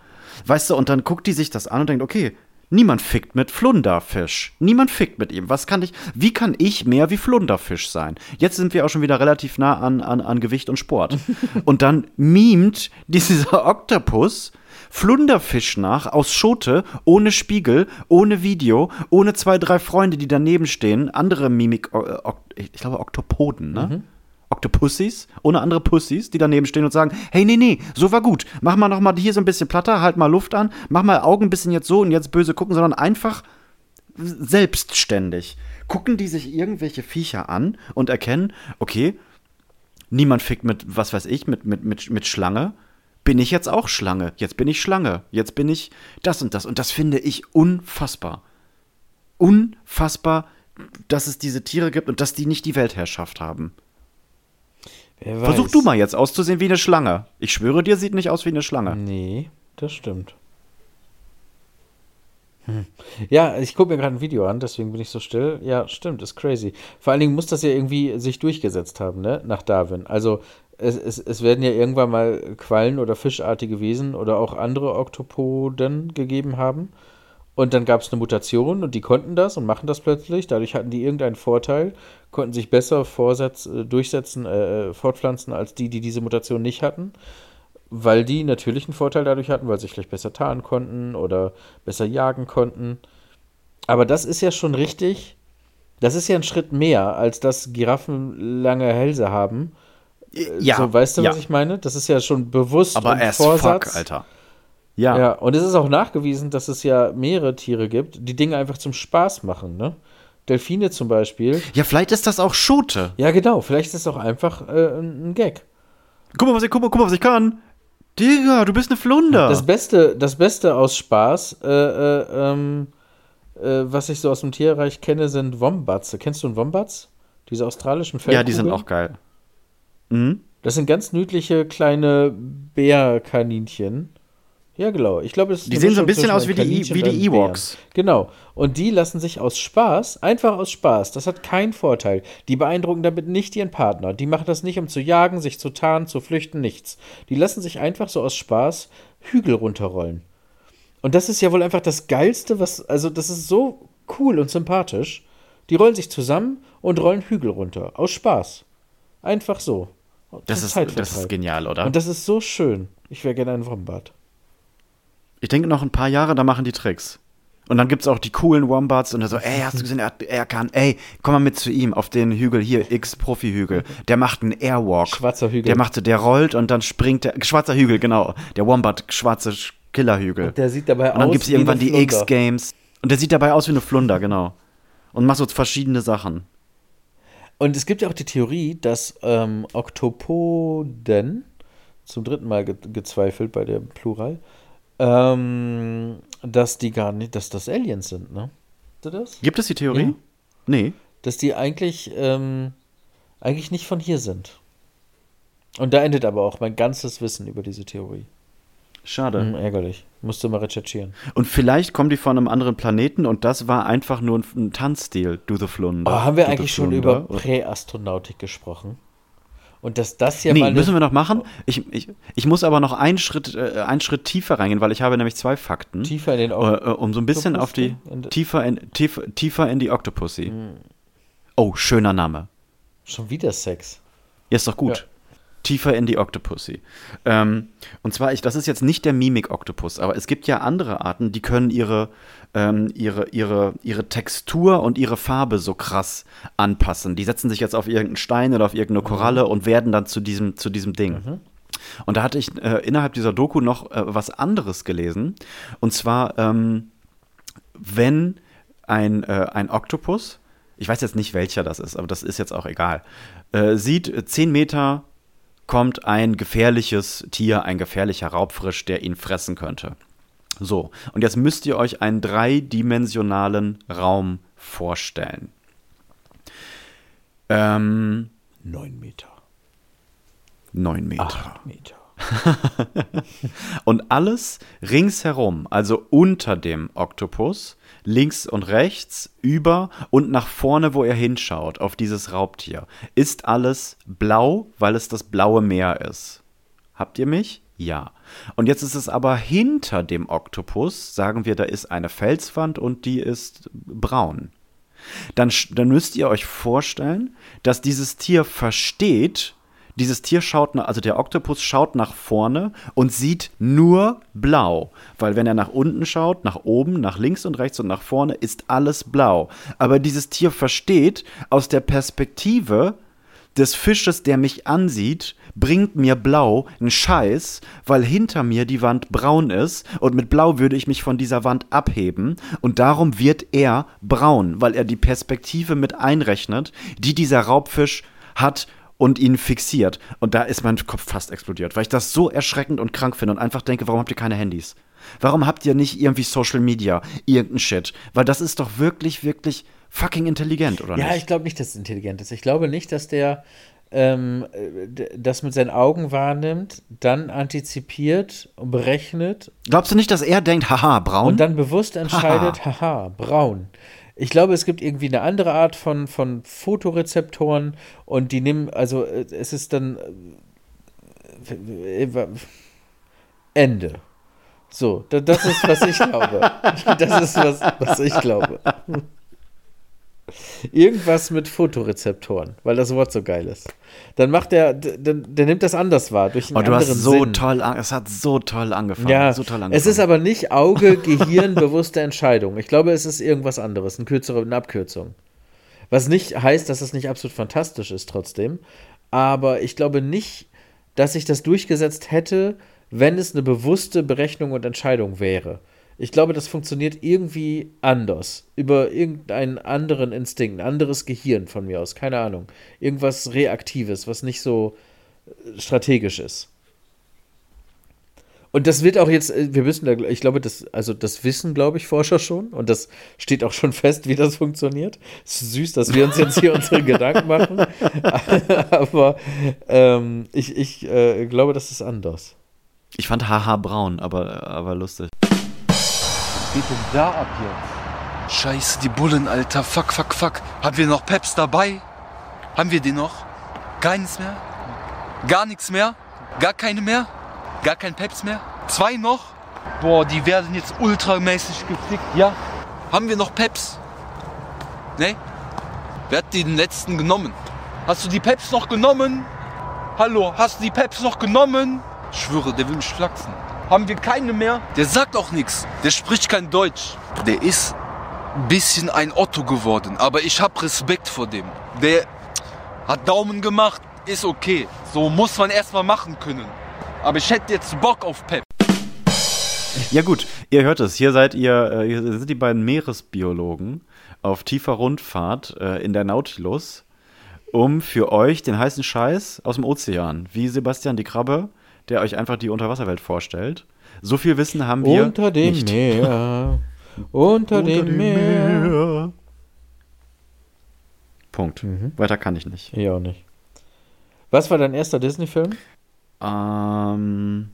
Weißt du, und dann guckt die sich das an und denkt, okay, niemand fickt mit Flunderfisch. Niemand fickt mit ihm. Was kann ich, wie kann ich mehr wie Flunderfisch sein? Jetzt sind wir auch schon wieder relativ nah an, an, an Gewicht und Sport. und dann mimt dieser Oktopus Flunderfisch nach aus Schote, ohne Spiegel, ohne Video, ohne zwei, drei Freunde, die daneben stehen, andere Mimik, ich glaube Oktopoden, ne? Octopussies, ohne andere Pussys, die daneben stehen und sagen, hey, nee, nee, so war gut. Mach mal noch mal hier so ein bisschen platter, halt mal Luft an, mach mal Augen ein bisschen jetzt so und jetzt böse gucken, sondern einfach selbstständig. Gucken die sich irgendwelche Viecher an und erkennen, okay, niemand fickt mit, was weiß ich, mit, mit, mit, mit Schlange. Bin ich jetzt auch Schlange? Jetzt bin ich Schlange. Jetzt bin ich das und das. Und das finde ich unfassbar. Unfassbar, dass es diese Tiere gibt und dass die nicht die Weltherrschaft haben. Wer Versuch weiß. du mal jetzt auszusehen wie eine Schlange. Ich schwöre dir, sieht nicht aus wie eine Schlange. Nee, das stimmt. Hm. Ja, ich gucke mir gerade ein Video an, deswegen bin ich so still. Ja, stimmt, ist crazy. Vor allen Dingen muss das ja irgendwie sich durchgesetzt haben, ne? Nach Darwin. Also es, es, es werden ja irgendwann mal Quallen oder fischartige Wesen oder auch andere Oktopoden gegeben haben. Und dann gab es eine Mutation und die konnten das und machen das plötzlich. Dadurch hatten die irgendeinen Vorteil, konnten sich besser vorsetz, äh, durchsetzen, äh, äh, fortpflanzen als die, die diese Mutation nicht hatten. Weil die natürlich einen Vorteil dadurch hatten, weil sie sich vielleicht besser tarnen konnten oder besser jagen konnten. Aber das ist ja schon richtig. Das ist ja ein Schritt mehr, als dass Giraffen lange Hälse haben. Ja, So, weißt du, ja. was ich meine? Das ist ja schon bewusst Aber und Vorsatz. fuck, Alter. Ja. Ja, und es ist auch nachgewiesen, dass es ja mehrere Tiere gibt, die Dinge einfach zum Spaß machen, ne? Delfine zum Beispiel. Ja, vielleicht ist das auch Schote. Ja, genau. Vielleicht ist es auch einfach äh, ein Gag. Guck mal, was ich, guck mal, guck mal, was ich kann. Digga, du bist eine Flunder. Das Beste, das Beste aus Spaß, äh, äh, ähm, äh, was ich so aus dem Tierreich kenne, sind Wombats. Kennst du einen Wombats? Diese australischen Fellkugeln? ja, die sind auch geil. Mhm. Das sind ganz niedliche kleine Bärkaninchen. Ja, genau. Ich glaube, es Die sehen so ein bisschen aus wie die, Kaninchen wie die Bären. Ewoks. Genau. Und die lassen sich aus Spaß, einfach aus Spaß, das hat keinen Vorteil. Die beeindrucken damit nicht ihren Partner. Die machen das nicht, um zu jagen, sich zu tarnen, zu flüchten, nichts. Die lassen sich einfach so aus Spaß Hügel runterrollen. Und das ist ja wohl einfach das Geilste, was, also das ist so cool und sympathisch. Die rollen sich zusammen und rollen Hügel runter. Aus Spaß. Einfach so. Das ist, das ist genial, oder? Und das ist so schön. Ich wäre gerne ein Wombat. Ich denke noch ein paar Jahre, da machen die Tricks. Und dann gibt es auch die coolen Wombats und so, ey, hast du gesehen, er, er kann, ey, komm mal mit zu ihm auf den Hügel hier, X-Profi-Hügel. Der macht einen Airwalk. Schwarzer Hügel. Der macht, der rollt und dann springt der, schwarzer Hügel, genau. Der Wombat, schwarze Sch- Killerhügel. Und der sieht dabei Und dann aus gibt es wie irgendwann die Flunder. X-Games. Und der sieht dabei aus wie eine Flunder, genau. Und macht so verschiedene Sachen. Und es gibt ja auch die Theorie, dass ähm, Oktopoden, zum dritten Mal ge gezweifelt bei der Plural, ähm, dass die gar nicht, dass das Aliens sind, ne? Das? Gibt es die Theorie? Ja. Nee. Dass die eigentlich, ähm, eigentlich nicht von hier sind. Und da endet aber auch mein ganzes Wissen über diese Theorie. Schade. Hm, ärgerlich. Musste mal recherchieren. Und vielleicht kommen die von einem anderen Planeten und das war einfach nur ein, ein Tanzstil, Do the Flunder. Oh, haben wir Do eigentlich schon über Präastronautik gesprochen? Und dass das ja nee, mal. müssen wir noch machen. Ich, ich, ich muss aber noch einen Schritt, äh, einen Schritt tiefer reingehen, weil ich habe nämlich zwei Fakten. Tiefer in den äh, äh, Um so ein bisschen auf die, In tiefer in, tiefer, tiefer in die Octopussy. Hm. Oh, schöner Name. Schon wieder Sex. Ja, ist doch gut. Tiefer in die Octopussy. Ähm, und zwar, ich, das ist jetzt nicht der Mimik-Oktopus, aber es gibt ja andere Arten, die können ihre, ähm, ihre, ihre, ihre Textur und ihre Farbe so krass anpassen. Die setzen sich jetzt auf irgendeinen Stein oder auf irgendeine Koralle und werden dann zu diesem, zu diesem Ding. Und da hatte ich äh, innerhalb dieser Doku noch äh, was anderes gelesen. Und zwar, ähm, wenn ein, äh, ein Oktopus, ich weiß jetzt nicht, welcher das ist, aber das ist jetzt auch egal, äh, sieht, äh, 10 Meter kommt ein gefährliches Tier, ein gefährlicher Raubfrisch, der ihn fressen könnte. So, und jetzt müsst ihr euch einen dreidimensionalen Raum vorstellen. Ähm, Neun Meter. neun Meter. Acht Meter. Und alles ringsherum, also unter dem Oktopus, links und rechts, über und nach vorne, wo er hinschaut, auf dieses Raubtier, ist alles blau, weil es das blaue Meer ist. Habt ihr mich? Ja. Und jetzt ist es aber hinter dem Oktopus, sagen wir, da ist eine Felswand und die ist braun. Dann, dann müsst ihr euch vorstellen, dass dieses Tier versteht, dieses Tier schaut, also der Oktopus schaut nach vorne und sieht nur blau. Weil wenn er nach unten schaut, nach oben, nach links und rechts und nach vorne, ist alles blau. Aber dieses Tier versteht aus der Perspektive des Fisches, der mich ansieht, bringt mir blau einen Scheiß, weil hinter mir die Wand braun ist und mit blau würde ich mich von dieser Wand abheben und darum wird er braun, weil er die Perspektive mit einrechnet, die dieser Raubfisch hat und ihn fixiert. Und da ist mein Kopf fast explodiert, weil ich das so erschreckend und krank finde und einfach denke, warum habt ihr keine Handys? Warum habt ihr nicht irgendwie Social Media, irgendein Shit? Weil das ist doch wirklich, wirklich fucking intelligent, oder Ja, nicht? ich glaube nicht, dass es intelligent ist. Ich glaube nicht, dass der ähm, äh, das mit seinen Augen wahrnimmt, dann antizipiert und berechnet Glaubst du nicht, dass er denkt, haha, braun? und dann bewusst entscheidet, haha, braun. Ich glaube, es gibt irgendwie eine andere Art von, von Fotorezeptoren und die nehmen, also äh, es ist dann äh, Ende. So, da- das ist, was ich glaube. Das ist, was, was ich glaube. Irgendwas mit Fotorezeptoren, weil das Wort so geil ist. Dann macht er, d- dann, der nimmt das anders wahr, durch einen Oh, du anderen hast so Sinn. toll, an, es hat so toll angefangen. Ja, so toll angefangen. es ist aber nicht Auge, Gehirn, bewusste Entscheidung. Ich glaube, es ist irgendwas anderes, eine kürzere, eine Abkürzung. Was nicht heißt, dass es nicht absolut fantastisch ist trotzdem. Aber ich glaube nicht, dass ich das durchgesetzt hätte, wenn es eine bewusste Berechnung und Entscheidung wäre. Ich glaube, das funktioniert irgendwie anders. Über irgendeinen anderen Instinkt, ein anderes Gehirn von mir aus, keine Ahnung. Irgendwas Reaktives, was nicht so äh, strategisch ist. Und das wird auch jetzt, äh, wir wissen da, ich glaube, das, also das wissen, glaube ich, Forscher schon. Und das steht auch schon fest, wie das funktioniert. Es ist süß, dass wir uns jetzt hier unsere Gedanken machen. Aber ähm, ich, ich äh, glaube, das ist anders. Ich fand haha braun, aber, aber lustig. Geht denn da ab jetzt? Scheiße, die Bullen, Alter. Fuck, fuck, fuck. Haben wir noch Peps dabei? Haben wir die noch? Keines mehr? Gar nichts mehr? Gar keine mehr? Gar kein Peps mehr? Zwei noch? Boah, die werden jetzt ultramäßig gefickt, ja? Haben wir noch Peps? Ne? Wer hat den letzten genommen? Hast du die Peps noch genommen? Hallo, hast du die Peps noch genommen? Ich schwöre, der will mich flachsen. Haben wir keine mehr? Der sagt auch nichts. Der spricht kein Deutsch. Der ist ein bisschen ein Otto geworden, aber ich habe Respekt vor dem. Der hat Daumen gemacht, ist okay. So muss man erstmal machen können. Aber ich hätte jetzt Bock auf Pep. Ja gut, ihr hört es. Hier seid ihr, äh, hier sind die beiden Meeresbiologen auf tiefer Rundfahrt äh, in der Nautilus, um für euch den heißen Scheiß aus dem Ozean, wie Sebastian die Krabbe, der euch einfach die Unterwasserwelt vorstellt. So viel Wissen haben wir Unter dem nicht. Meer. Unter, dem, Meer. Punkt. Weiter kann ich nicht. Ich auch nicht. Was war dein erster Disney-Film? Ähm,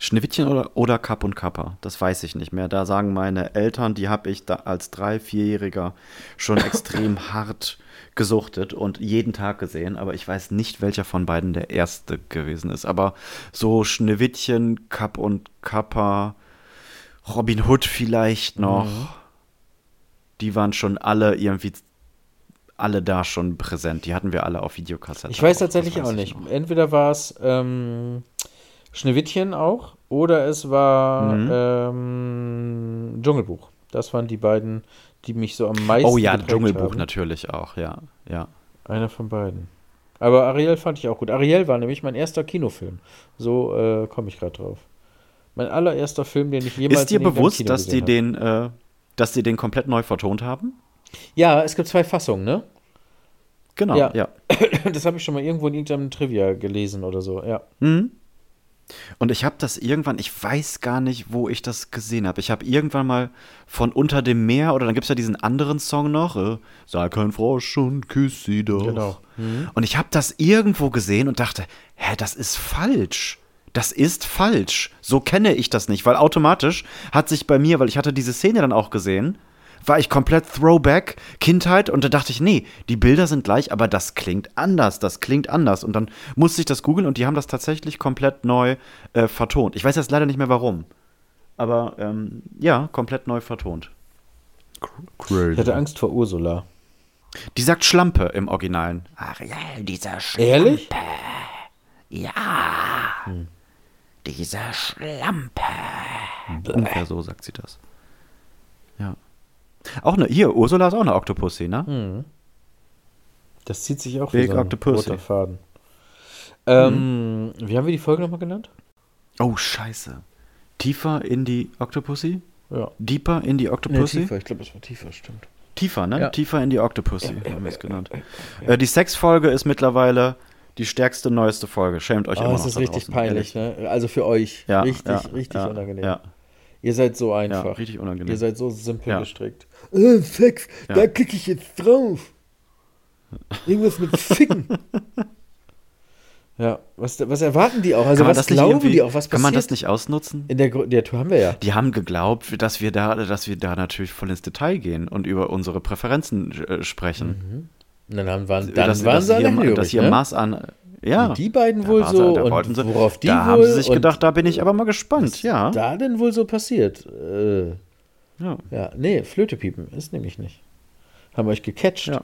Schneewittchen oder, oder Kapp und Kappa, das weiß ich nicht mehr. Da sagen meine Eltern, die habe ich da als drei, vierjähriger schon extrem hart gesuchtet und jeden Tag gesehen, aber ich weiß nicht, welcher von beiden der erste gewesen ist. Aber so Schneewittchen, Kapp und Kappa, Robin Hood vielleicht noch, Mhm. die waren schon alle irgendwie alle da schon präsent. Die hatten wir alle auf Videokassette. Ich weiß auch, tatsächlich weiß auch ich nicht. Entweder war es ähm, Schneewittchen auch oder es war Mhm. ähm, Dschungelbuch. Das waren die beiden, die mich so am meisten Oh ja, Dschungelbuch haben. natürlich auch, ja. ja. Einer von beiden. Aber Ariel fand ich auch gut. Ariel war nämlich mein erster Kinofilm. So äh, komme ich gerade drauf. Mein allererster Film, den ich jemals Ist dir bewusst, Kino dass die den, äh, dass die den komplett neu vertont haben? habe. Ja, es gibt zwei Fassungen, ne? Genau, Ja. ja. Das habe ich schon mal irgendwo in irgendeinem Trivia gelesen oder so, ja. Mhm. Und ich habe das irgendwann, ich weiß gar nicht, wo ich das gesehen habe. Ich habe irgendwann mal von Unter dem Meer, oder dann gibt es ja diesen anderen Song noch, äh, Sei kein Frosch und küss sie doch. Genau. Mhm. Und ich habe das irgendwo gesehen und dachte, hä, das ist falsch. Das ist falsch. So kenne ich das nicht, weil automatisch hat sich bei mir, weil ich hatte diese Szene dann auch gesehen, war ich komplett Throwback, Kindheit und da dachte ich, nee, die Bilder sind gleich, aber das klingt anders, das klingt anders. Und dann musste ich das googeln und die haben das tatsächlich komplett neu äh, vertont. Ich weiß jetzt leider nicht mehr warum. Aber ähm, ja, komplett neu vertont. Crazy. Ich hatte Angst vor Ursula. Die sagt Schlampe im Originalen. Ariel, dieser Schlampe. Ehrlich? Ja. Dieser Schlampe. Ungefähr so sagt sie das. Ja. Auch eine, hier, Ursula ist auch eine Oktopussi, ne? Hm. Das zieht sich auch Big wie so ein Octopussy. roter Faden. Ähm, Wie haben wir die Folge nochmal genannt? Oh, scheiße. Tiefer in die Octopussy? Ja. Deeper in die Octopussy? tiefer, ich glaube, es war tiefer, stimmt. Tiefer, ne? Ja. Tiefer in die Octopussy, haben wir es genannt. Äh, die Sexfolge ist mittlerweile die stärkste, neueste Folge. Schämt euch Oh, immer es noch ist da richtig draußen, peinlich, ehrlich. ne? Also für euch. Ja, richtig, ja, richtig ja, unangenehm. ja. Ihr seid so einfach. richtig unangenehm. Ihr seid so simpel Ja. gestrickt. Äh, Sex, Ja. da klicke ich jetzt drauf. Irgendwas mit Ficken. ja, was, was erwarten die auch? Also Kann man was das nicht glauben die auch? Was Kann passiert? man das nicht ausnutzen? In der, der Tour haben wir ja. Die haben geglaubt, dass wir da, dass wir da natürlich voll ins Detail gehen und über unsere Präferenzen äh, sprechen. Und dann haben, waren, dann dass, waren dass sie hier, hellhörig, dass hier ne? Maß an. Ja. Die beiden wohl so da und wollten sie- worauf die da wohl haben sie sich und gedacht, da bin ich aber mal gespannt. Ja. da denn wohl so passiert? Äh, Ja. ja, nee, Flöte piepen ist nämlich nicht. Haben wir euch gecatcht. Ja.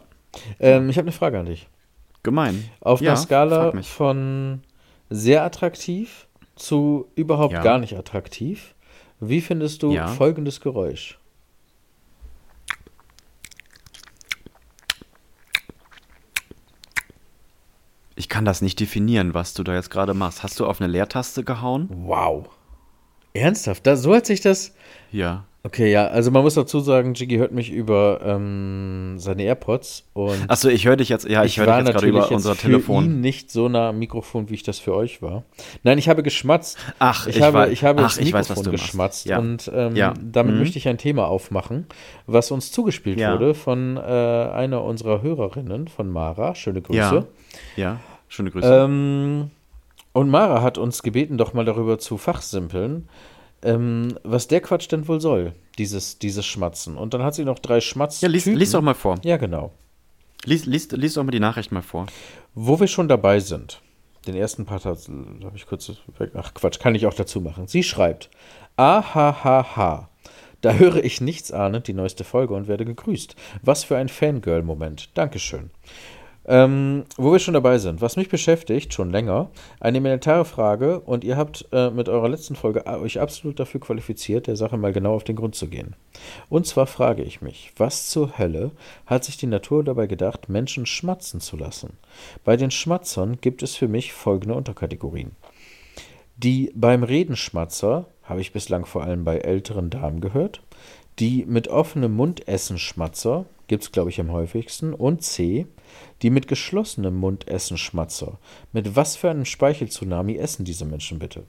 Ähm, ich habe eine Frage an dich. Gemein. Auf Ja, einer Skala von sehr attraktiv zu überhaupt Ja. gar nicht attraktiv, wie findest du folgendes Geräusch? Ich kann das nicht definieren, was du da jetzt gerade machst. Hast du auf eine Leertaste gehauen? Wow. Ernsthaft? Da, so hat sich das. Ja. Okay, ja, also man muss dazu sagen, Jiggy hört mich über ähm, seine AirPods und Achso, ich höre dich jetzt, ja, ich, höre war dich jetzt gerade über jetzt unser für Telefon. ihn nicht so nah am Mikrofon, wie ich das für euch war. Nein, ich habe geschmatzt. Ach, ich, ich habe, weiß- ich habe ach, ich Mikrofon weiß, geschmatzt Ja. und ähm, Ja. damit Mhm. möchte ich ein Thema aufmachen, was uns zugespielt Ja. wurde von äh, einer unserer Hörerinnen, von Mara. Schöne Grüße. Ja. Ja, schöne Grüße. Ähm, und Mara hat uns gebeten, doch mal darüber zu fachsimpeln, ähm, was der Quatsch denn wohl soll, dieses, dieses Schmatzen. Und dann hat sie noch drei Schmatz. ja, lies, lies doch mal vor. Ja, genau. Lies, lies, lies doch mal die Nachricht mal vor. Wo wir schon dabei sind, den ersten Part habe ich kurz weg. Ach Quatsch, kann ich auch dazu machen. Sie schreibt: Ahahaha. Da höre ich nichts ahnend die neueste Folge und werde gegrüßt. Was für ein Fangirl-Moment. Dankeschön. Ähm, wo wir schon dabei sind, was mich beschäftigt, schon länger, eine elementare Frage und ihr habt äh, mit eurer letzten Folge a- euch absolut dafür qualifiziert, der Sache mal genau auf den Grund zu gehen. Und zwar frage ich mich, was zur Hölle hat sich die Natur dabei gedacht, Menschen schmatzen zu lassen? Bei den Schmatzern gibt es für mich folgende Unterkategorien. Die beim Reden Schmatzer habe ich bislang vor allem bei älteren Damen gehört. Die mit offenem Mund essen Schmatzer gibt es, glaube ich, am häufigsten. Und C. Die mit geschlossenem Mund essen Schmatzer. Mit was für einem Speicheltsunami essen diese Menschen bitte?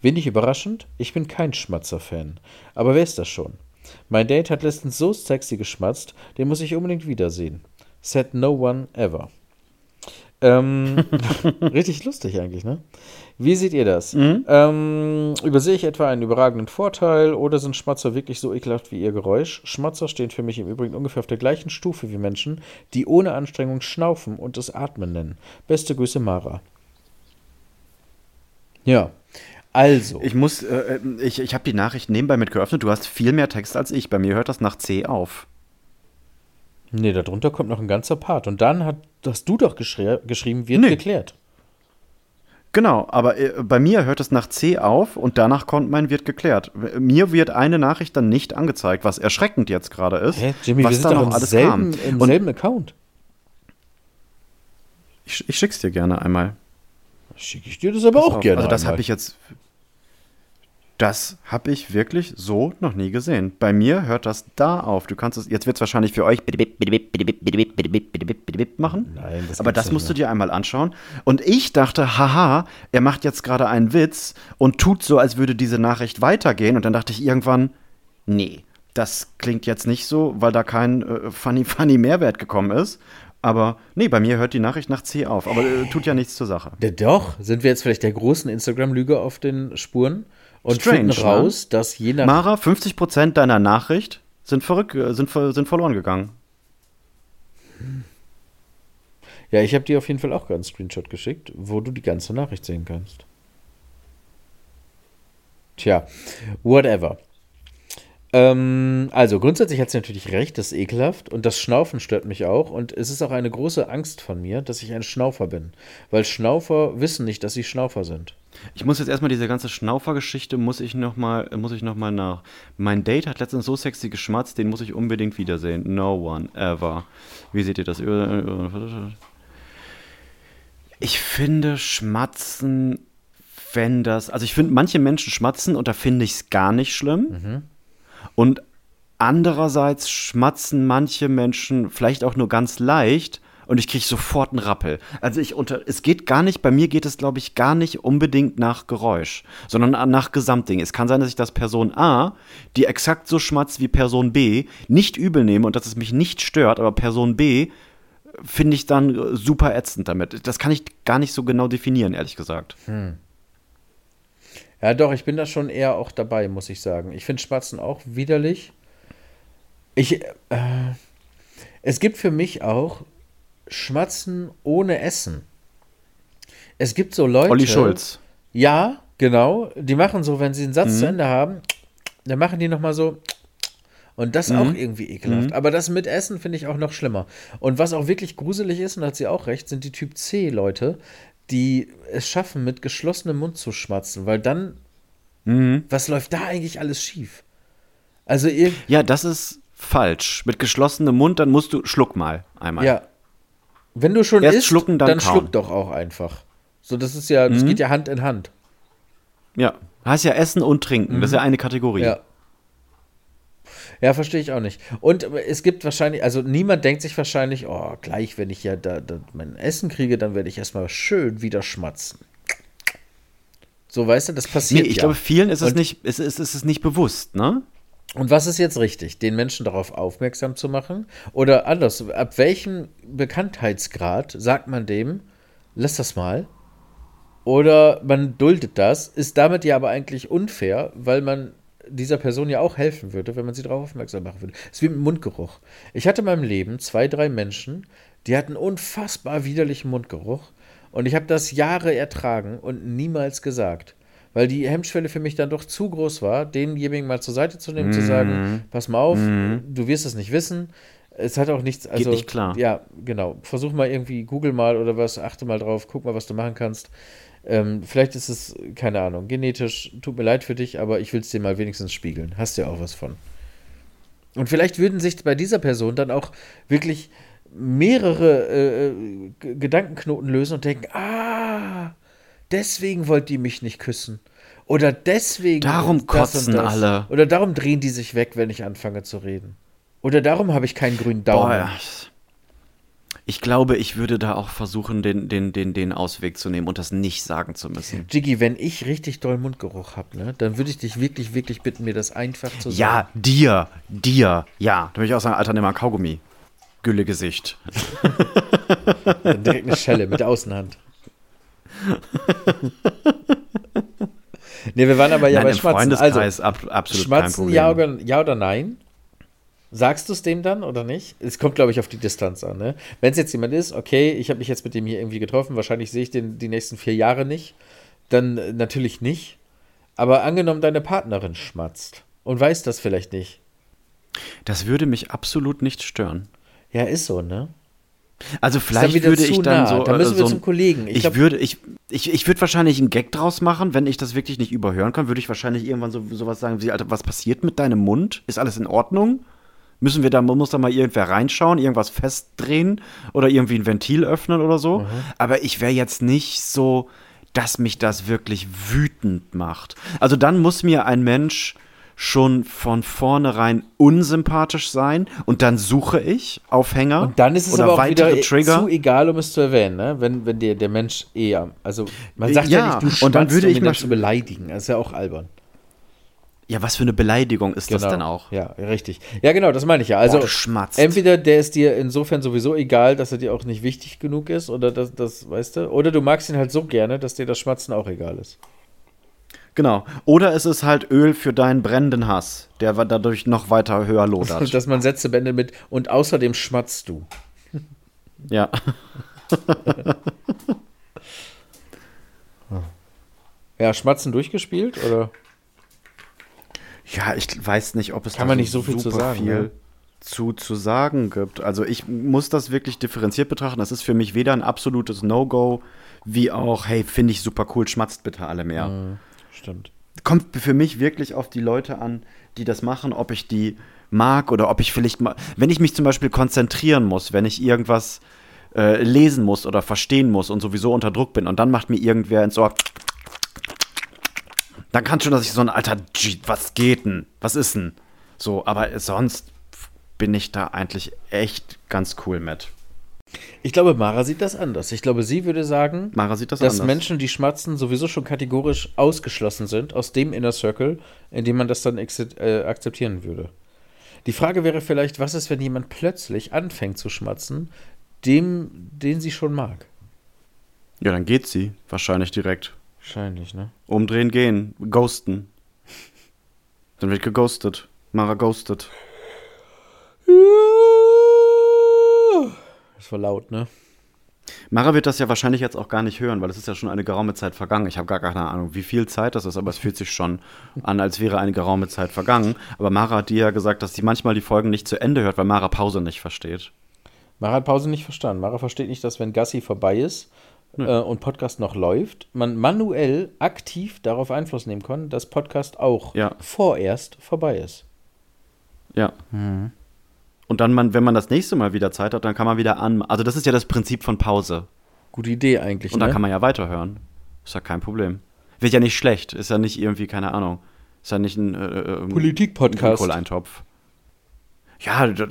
Wenig überraschend, ich bin kein Schmatzer-Fan. Aber wer ist das schon? Mein Date hat letztens so sexy geschmatzt, den muss ich unbedingt wiedersehen. Said no one ever. Ähm, richtig lustig eigentlich, ne? Wie seht ihr das? Ähm, übersehe ich etwa einen überragenden Vorteil oder sind Schmatzer wirklich so ekelhaft wie ihr Geräusch? Schmatzer stehen für mich im Übrigen ungefähr auf der gleichen Stufe wie Menschen, die ohne Anstrengung schnaufen und es Atmen nennen. Beste Grüße, Mara. Ja, also. Ich muss, äh, ich, ich habe die Nachricht nebenbei mit geöffnet. Du hast viel mehr Text als ich. Bei mir hört das nach C auf. Nee, darunter kommt noch ein ganzer Part. Und dann hat, hast du doch geschri geschrieben, wird Nee. geklärt. Genau, aber äh, bei mir hört es nach C auf und danach kommt mein wird geklärt. Mir wird eine Nachricht dann nicht angezeigt, was erschreckend jetzt gerade ist. Hä, Jimmy, was wir sind da doch noch alles selben, kam. im Und selben Account. ich, ich schick's dir gerne einmal. Schicke ich dir das aber Pass auch auf, gerne. Also das habe ich jetzt. Das habe ich wirklich so noch nie gesehen. Bei mir hört das da auf. Du kannst es. Jetzt wird es wahrscheinlich für euch machen. Nein, das Aber das musst du mehr. dir einmal anschauen. Und ich dachte, haha, er macht jetzt gerade einen Witz und tut so, als würde diese Nachricht weitergehen. Und dann dachte ich irgendwann, nee, das klingt jetzt nicht so, weil da kein äh, funny, funny Mehrwert gekommen ist. Aber nee, bei mir hört die Nachricht nach C auf. Aber äh, tut ja nichts zur Sache. Ja, doch, sind wir jetzt vielleicht der großen Instagram-Lüge auf den Spuren und Strange, finden ne? raus, dass je nach. Mara, 50% deiner Nachricht sind, verrück, äh, sind, sind verloren gegangen. Ja, ich habe dir auf jeden Fall auch gerade einen Screenshot geschickt, wo du die ganze Nachricht sehen kannst. Tja, whatever. Ähm, also grundsätzlich hat sie natürlich recht, das ist ekelhaft und das Schnaufen stört mich auch und es ist auch eine große Angst von mir, dass ich ein Schnaufer bin, weil Schnaufer wissen nicht, dass sie Schnaufer sind. Ich muss jetzt erstmal diese ganze Schnaufer-Geschichte, muss ich nochmal noch mal nach. Mein Date hat letztens so sexy geschmatzt, den muss ich unbedingt wiedersehen. No one ever. Wie seht ihr das? Ich finde Schmatzen, wenn das. Also ich finde, manche Menschen schmatzen und da finde ich es gar nicht schlimm. Und andererseits schmatzen manche Menschen vielleicht auch nur ganz leicht und ich kriege sofort einen Rappel. Also ich unter, es geht gar nicht, bei mir geht es, glaube ich, gar nicht unbedingt nach Geräusch, sondern nach Gesamtding. Es kann sein, dass ich das Person A, die exakt so schmatzt wie Person B, nicht übel nehme und dass es mich nicht stört, aber Person B finde ich dann äh, super ätzend damit. Das kann ich gar nicht so genau definieren, ehrlich gesagt. Ja, doch, ich bin da schon eher auch dabei, muss ich sagen. Ich finde Spatzen auch widerlich. Ich, äh, es gibt für mich auch Schmatzen ohne Essen. Es gibt so Leute. Olli Schulz. Ja, genau. Die machen so, wenn sie einen Satz Mhm. zu Ende haben, dann machen die nochmal so. Und das Mhm. auch irgendwie ekelhaft. Mhm. Aber das mit Essen finde ich auch noch schlimmer. Und was auch wirklich gruselig ist, und da hat sie auch recht, sind die Typ C-Leute, die es schaffen, mit geschlossenem Mund zu schmatzen, weil dann, Mhm. was läuft da eigentlich alles schief? Also ihr, Ja, das ist falsch. Mit geschlossenem Mund, dann musst du schluck mal einmal. ja, wenn du schon Erst isst, schlucken, dann dann kauen. schluck doch auch einfach. So, das ist ja, das Mhm. geht ja Hand in Hand. Ja, heißt ja Essen und Trinken. Das ist ja eine Kategorie. Ja. Ja, verstehe ich auch nicht. Und es gibt wahrscheinlich, also niemand denkt sich wahrscheinlich, oh, gleich, wenn ich ja da, da mein Essen kriege, dann werde ich erstmal schön wieder schmatzen. So, weißt du, das Nee, passiert. ich ja. glaube, vielen ist es nicht, ist, ist, ist es nicht bewusst, ne? Und was ist jetzt richtig? Den Menschen darauf aufmerksam zu machen? Oder anders, ab welchem Bekanntheitsgrad sagt man dem, lass das mal? Oder man duldet das, ist damit ja aber eigentlich unfair, weil man dieser Person ja auch helfen würde, wenn man sie darauf aufmerksam machen würde. Es ist wie mit Mundgeruch. Ich hatte in meinem Leben zwei, drei Menschen, die hatten unfassbar widerlichen Mundgeruch und ich habe das Jahre ertragen und niemals gesagt. Weil die Hemmschwelle für mich dann doch zu groß war, denjenigen mal zur Seite zu nehmen, zu sagen, Mhm. pass mal auf, Mhm. du wirst es nicht wissen, Es hat auch nichts, also. nicht klar. Ja, genau. Versuch mal irgendwie, google mal oder was, achte mal drauf, guck mal, was du machen kannst. Ähm, vielleicht ist es, keine Ahnung, genetisch, tut mir leid für dich, aber ich will es dir mal wenigstens spiegeln. Hast ja auch was von. Und vielleicht würden sich bei dieser Person dann auch wirklich mehrere äh, äh, Gedankenknoten lösen und denken, ah, deswegen wollt die mich nicht küssen. Oder deswegen. Darum das kotzen das. alle. Oder darum drehen die sich weg, wenn ich anfange zu reden. Oder darum habe ich keinen grünen Daumen. Boah, ich glaube, ich würde da auch versuchen, den, den, den, den Ausweg zu nehmen und das nicht sagen zu müssen. Jiggy, wenn ich richtig doll Mundgeruch habe, ne, dann würde ich dich wirklich, wirklich bitten, mir das einfach zu sagen. Ja, dir, dir, ja. Da würde ich auch sagen, Alter, nimm mal Kaugummi. Gülle Gesicht. Dann direkt eine Schelle mit der Außenhand. Ne, wir waren aber ja Nein, bei im Schmatzen. Freundeskreis Also, ab, absolut Schmatzen, ja oder, ja oder nein? Sagst du es dem dann oder nicht? Es kommt, glaube ich, auf die Distanz an. Ne? Wenn es jetzt jemand ist, okay, ich habe mich jetzt mit dem hier irgendwie getroffen, wahrscheinlich sehe ich den die nächsten vier Jahre nicht, dann äh, natürlich nicht. Aber angenommen, deine Partnerin schmatzt und weiß das vielleicht nicht. Das würde mich absolut nicht stören. Ja, ist so, ne? Also vielleicht würde ich dann nah. so. Da müssen äh, wir so zum Kollegen. Ich Ich, glaub- würde, ich, ich, ich würde wahrscheinlich einen Gag draus machen, wenn ich das wirklich nicht überhören kann, würde ich wahrscheinlich irgendwann so sowas sagen wie, Alter, was passiert mit deinem Mund? Ist alles in Ordnung? Müssen wir da, muss da mal irgendwer reinschauen, irgendwas festdrehen oder irgendwie ein Ventil öffnen oder so? Mhm. Aber ich wäre jetzt nicht so, dass mich das wirklich wütend macht. Also dann muss mir ein Mensch schon von vornherein unsympathisch sein und dann suche ich Aufhänger Und dann ist es oder aber auch weitere wieder Trigger. zu egal, um es zu erwähnen, ne? wenn, wenn dir der Mensch eher, also man sagt ja, Ja, nicht, du und dann würde um ich ihn mal dann zu beleidigen. Das ist ja auch albern. Ja, was für eine Beleidigung ist das Genau. denn auch? Ja, richtig. Ja, genau, das meine ich ja. Also Boah, entweder der ist dir insofern sowieso egal, dass er dir auch nicht wichtig genug ist, oder das, das, weißt du, oder du magst ihn halt so gerne, dass dir das Schmatzen auch egal ist. Genau. Oder es ist halt Öl für deinen brennenden Hass, der dadurch noch weiter höher lodert. Dass man Sätze beendet mit und außerdem schmatzt du. ja. Ja, Schmatzen durchgespielt oder? Ja, ich weiß nicht, ob es Kann da man nicht so viel zu sagen, viel ne? zu, zu sagen gibt. Also ich muss das wirklich differenziert betrachten. Das ist für mich weder ein absolutes No-Go, wie auch, hey, finde ich super cool, schmatzt bitte alle mehr. Mhm, stimmt. kommt für mich wirklich auf die Leute an, die das machen, ob ich die mag oder ob ich vielleicht mal, wenn ich mich zum Beispiel konzentrieren muss, wenn ich irgendwas äh, lesen muss oder verstehen muss und sowieso unter Druck bin und dann macht mir irgendwer ins Ohr, dann kann schon, dass ich so ein alter, was geht denn? Was ist denn? So, aber sonst bin ich da eigentlich echt ganz cool mit. Ich glaube, Mara sieht das anders. Ich glaube, sie würde sagen, Mara sieht das dass anders. Menschen, die schmatzen, sowieso schon kategorisch ausgeschlossen sind aus dem Inner Circle, in dem man das dann äh, akzeptieren würde. Die Frage wäre vielleicht, was ist, wenn jemand plötzlich anfängt zu schmatzen, dem, den sie schon mag? Ja, dann geht sie wahrscheinlich direkt. Wahrscheinlich, ne? Umdrehen, gehen, ghosten. Dann wird geghostet. Mara ghostet. Das war laut, ne? Mara wird das ja wahrscheinlich jetzt auch gar nicht hören, weil es ist ja schon eine geraume Zeit vergangen. Ich habe gar keine Ahnung, wie viel Zeit das ist, aber es fühlt sich schon an, als wäre eine geraume Zeit vergangen. Aber Mara hat dir ja gesagt, dass sie manchmal die Folgen nicht zu Ende hört, weil Mara Pause nicht versteht. Mara hat Pause nicht verstanden. Mara versteht nicht, dass wenn Gassi vorbei ist äh, und Podcast noch läuft, man manuell aktiv darauf Einfluss nehmen kann, dass Podcast auch Ja. vorerst vorbei ist. Ja. Und dann, man, wenn man das nächste Mal wieder Zeit hat, dann kann man wieder an. Also, das ist ja das Prinzip von Pause. Gute Idee eigentlich. Und dann ne? kann man ja weiterhören. Ist ja kein Problem. Wird ja nicht schlecht. Ist ja nicht irgendwie, keine Ahnung. Ist ja nicht ein äh, äh, Politik-Podcast. Grünkohleintopf. Ja, das,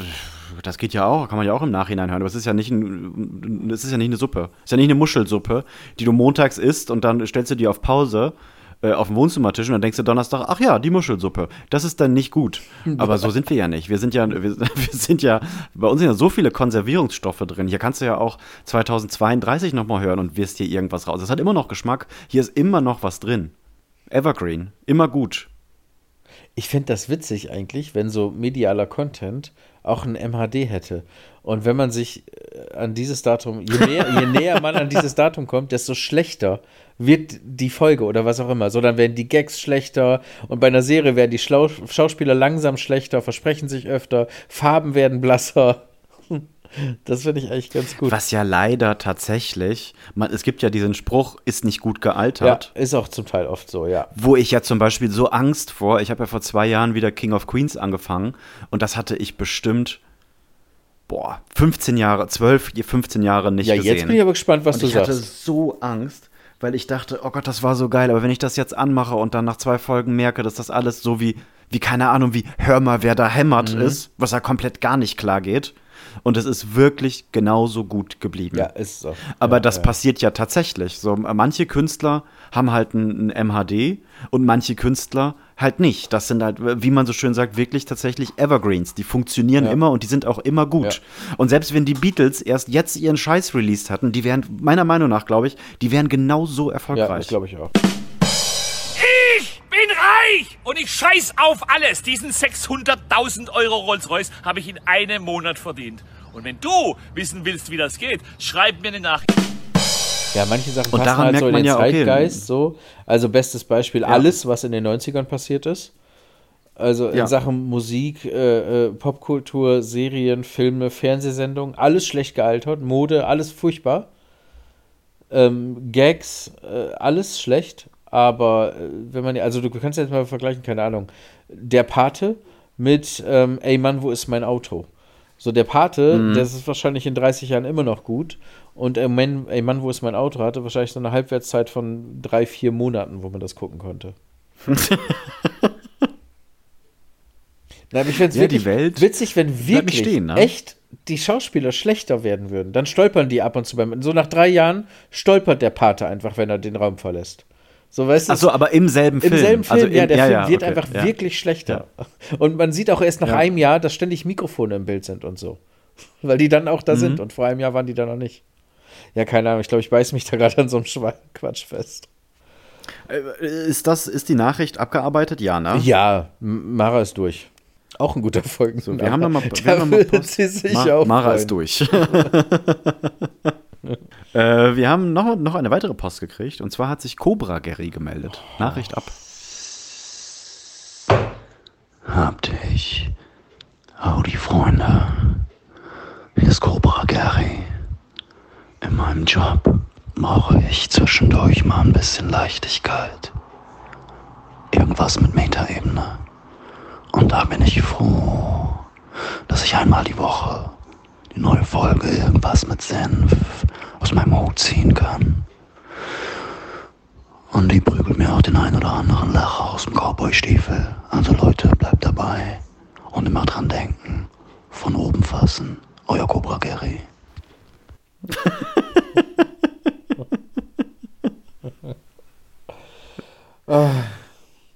das geht ja auch. Kann man ja auch im Nachhinein hören. Aber es ist ja nicht ein, es ist ja nicht eine Suppe. Es ist ja nicht eine Muschelsuppe, die du montags isst und dann stellst du die auf Pause äh, auf dem Wohnzimmertisch und dann denkst du Donnerstag, ach ja, die Muschelsuppe. Das ist dann nicht gut. Aber so sind wir ja nicht. Wir sind ja, wir, wir sind ja, bei uns sind ja so viele Konservierungsstoffe drin. Hier kannst du ja auch 2032 nochmal hören und wirst hier irgendwas raus. Es hat immer noch Geschmack. Hier ist immer noch was drin. Evergreen. Immer gut. Ich fände das witzig eigentlich, wenn so medialer Content auch ein MHD hätte. Und wenn man sich äh, an dieses Datum, je, mehr, je näher man an dieses Datum kommt, desto schlechter wird die Folge oder was auch immer. So, dann werden die Gags schlechter und bei einer Serie werden die Schlau Schauspieler langsam schlechter, versprechen sich öfter, Farben werden blasser. Das finde ich eigentlich ganz gut. Was ja leider tatsächlich, man, es gibt ja diesen Spruch, ist nicht gut ja, gealtert. ist auch zum Teil oft so, ja. Wo ich ja zum Beispiel so Angst vor, ich habe ja vor zwei Jahren wieder King of Queens angefangen und das hatte ich bestimmt, boah, 15 Jahre, 12, 15 Jahre nicht Ja, gesehen. jetzt bin ich aber gespannt, was und du ich hatte sagst. so Angst, weil ich dachte, oh Gott, das war so geil, aber wenn ich das jetzt anmache und dann nach zwei Folgen merke, dass das alles so wie, wie keine Ahnung, wie Hör mal, wer da hämmert Mhm. ist, was ja komplett gar nicht klar geht. Und es ist wirklich genauso gut geblieben. Ja, ist so. Aber ja, das ja. passiert ja tatsächlich. So, manche Künstler haben halt ein, ein MHD und manche Künstler halt nicht. Das sind halt, wie man so schön sagt, wirklich tatsächlich Evergreens. Die funktionieren Ja. immer und die sind auch immer gut. Und selbst wenn die Beatles erst jetzt ihren Scheiß released hatten, die wären, meiner Meinung nach, glaube ich, die wären genauso Ja, erfolgreich. das glaube ich auch. Ich bin reich und ich scheiß auf alles. Diesen 600.000 Euro Rolls-Royce habe ich in einem Monat verdient. Und wenn du wissen willst, wie das geht, schreib mir eine Nachricht. Ja, manche Sachen Und passen daran halt merkt so in den ja, okay. Zeitgeist so. Also bestes Beispiel, alles, was in den 90ern passiert ist. Also in Ja. Sachen Musik, äh, äh, Popkultur, Serien, Filme, Fernsehsendungen, alles schlecht gealtert, Mode, alles furchtbar. Ähm, Gags, äh, alles schlecht. Aber äh, wenn man, also du kannst jetzt mal vergleichen, keine Ahnung, der Pate mit, ähm, ey Mann, wo ist mein Auto? So, der Pate, Mhm. das ist wahrscheinlich in 30 Jahren immer noch gut. Und ey Mann, ey Mann, wo ist mein Auto? hatte wahrscheinlich so eine Halbwertszeit von drei, vier Monaten, wo man das gucken konnte. Na, aber ich fände es Ja, die Welt witzig, wenn wirklich stehen, ne? echt die Schauspieler schlechter werden würden. Dann stolpern die ab und zu beim. So nach drei Jahren stolpert der Pate einfach, wenn er den Raum verlässt. So, weißt du? Ach so, aber im selben Im Film. selben Film, Also ja, im- der ja, Film ja, wird okay, einfach ja. wirklich schlechter. Und man sieht auch erst nach Ja. einem Jahr, dass ständig Mikrofone im Bild sind und so. Weil die dann auch da Mhm. sind und vor einem Jahr waren die da noch nicht. Ja, keine Ahnung, ich glaube, ich beiß mich da gerade an so einem Quatsch fest. Äh, Ist das, ist die Nachricht abgearbeitet? Ja, ne? Ja, Mara ist durch. Auch ein guter Folgen. So, wir haben noch mal, wir Da haben noch mal wird Post. sie sich Ma auch Mara freuen. ist durch. äh, wir haben noch, noch eine weitere Post gekriegt und zwar hat sich Cobra Gary gemeldet. Nachricht ab. Habt ich. Howdy, Freunde. Hier ist Cobra Gary. In meinem Job brauche ich zwischendurch mal ein bisschen Leichtigkeit. Irgendwas mit Metaebene. Und da bin ich froh, dass ich einmal die Woche die neue Folge irgendwas mit Senf aus meinem Hut ziehen kann. Und die prügelt mir auch den ein oder anderen Lacher aus dem Cowboy-Stiefel. Also Leute, bleibt dabei und immer dran denken. Von oben fassen. Euer Cobra Gary.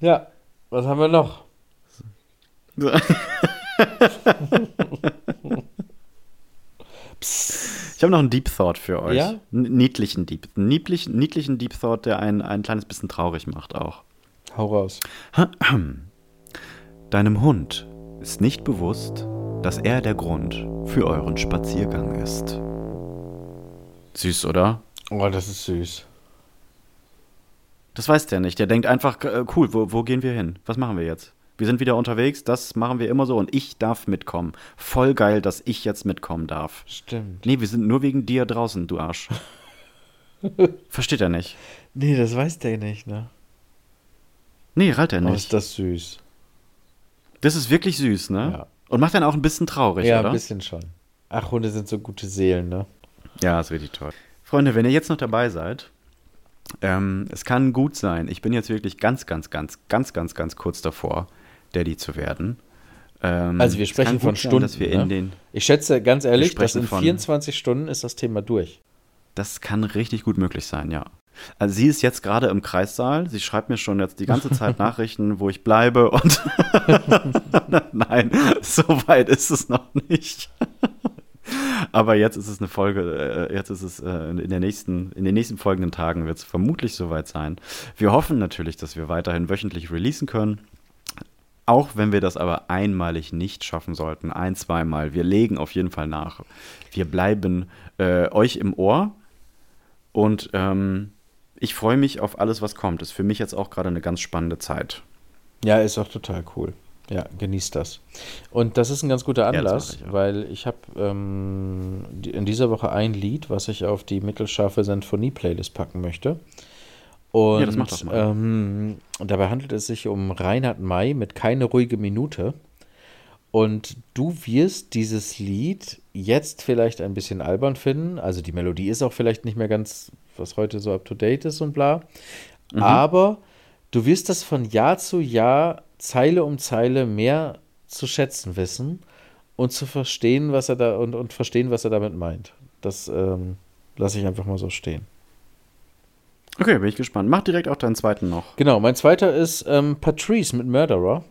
Ja, was haben wir noch? Ich habe noch einen Deep Thought für euch. Ja? Niedlichen Deep, niedlichen, niedlichen Deep Thought, der einen ein kleines bisschen traurig macht auch. Hau raus. Deinem Hund ist nicht bewusst, dass er der Grund für euren Spaziergang ist. Süß, oder? Oh, das ist süß. Das weiß der nicht. Der denkt einfach, äh, cool, wo, wo gehen wir hin? Was machen wir jetzt? Wir sind wieder unterwegs, das machen wir immer so und ich darf mitkommen. Voll geil, dass ich jetzt mitkommen darf. Stimmt. Nee, wir sind nur wegen dir draußen, du Arsch. Versteht er nicht. Nee, das weiß der nicht, ne? Nee, rallt er Oh, nicht. ist das süß. Das ist wirklich süß, ne? Ja. Und macht dann auch ein bisschen traurig, ja, oder? ein bisschen schon. Ach, Hunde sind so gute Seelen, ne? Ja, ist richtig toll. Freunde, wenn ihr jetzt noch dabei seid, ähm, es kann gut sein, ich bin jetzt wirklich ganz, ganz, ganz, ganz, ganz, ganz kurz davor, Daddy zu werden. Ähm, Also wir sprechen von sein, Stunden. wir ne? ich schätze ganz ehrlich, dass in von- 24 Stunden ist das Thema durch. das kann richtig gut möglich sein, ja. Also sie ist jetzt gerade im Kreissaal. Sie schreibt mir schon jetzt die ganze Zeit Nachrichten, wo ich bleibe und nein, so weit ist es noch nicht. Aber jetzt ist es eine Folge, äh, jetzt ist es äh, in der nächsten, in den nächsten folgenden Tagen wird es vermutlich soweit sein. Wir hoffen natürlich, dass wir weiterhin wöchentlich releasen können. Auch wenn wir das aber einmalig nicht schaffen sollten, ein, zweimal, wir legen auf jeden Fall nach. Wir bleiben äh, euch im Ohr und ähm, ich freue mich auf alles, was kommt. Ist für mich jetzt auch gerade eine ganz spannende Zeit. Ja, ist auch total cool. Ja, genießt das. Und das ist ein ganz guter Anlass, mach ich weil ich habe ähm, in dieser Woche ein Lied, was ich auf die mittelscharfe Sinfonie-Playlist packen möchte. Und Ja, das mach doch mal. Ähm, dabei handelt es sich um Reinhard May mit Keine ruhige Minute. Und du wirst dieses Lied jetzt vielleicht ein bisschen albern finden. Also die Melodie ist auch vielleicht nicht mehr ganz, was heute so up to date ist und bla. Mhm. Aber du wirst das von Jahr zu Jahr Zeile um Zeile mehr zu schätzen wissen und zu verstehen, was er da und, und verstehen, was er damit meint. Das ähm, lasse ich einfach mal so stehen. Okay, bin ich gespannt. Mach direkt auch deinen zweiten noch. Genau, mein zweiter ist ähm, Patrice mit Murderer,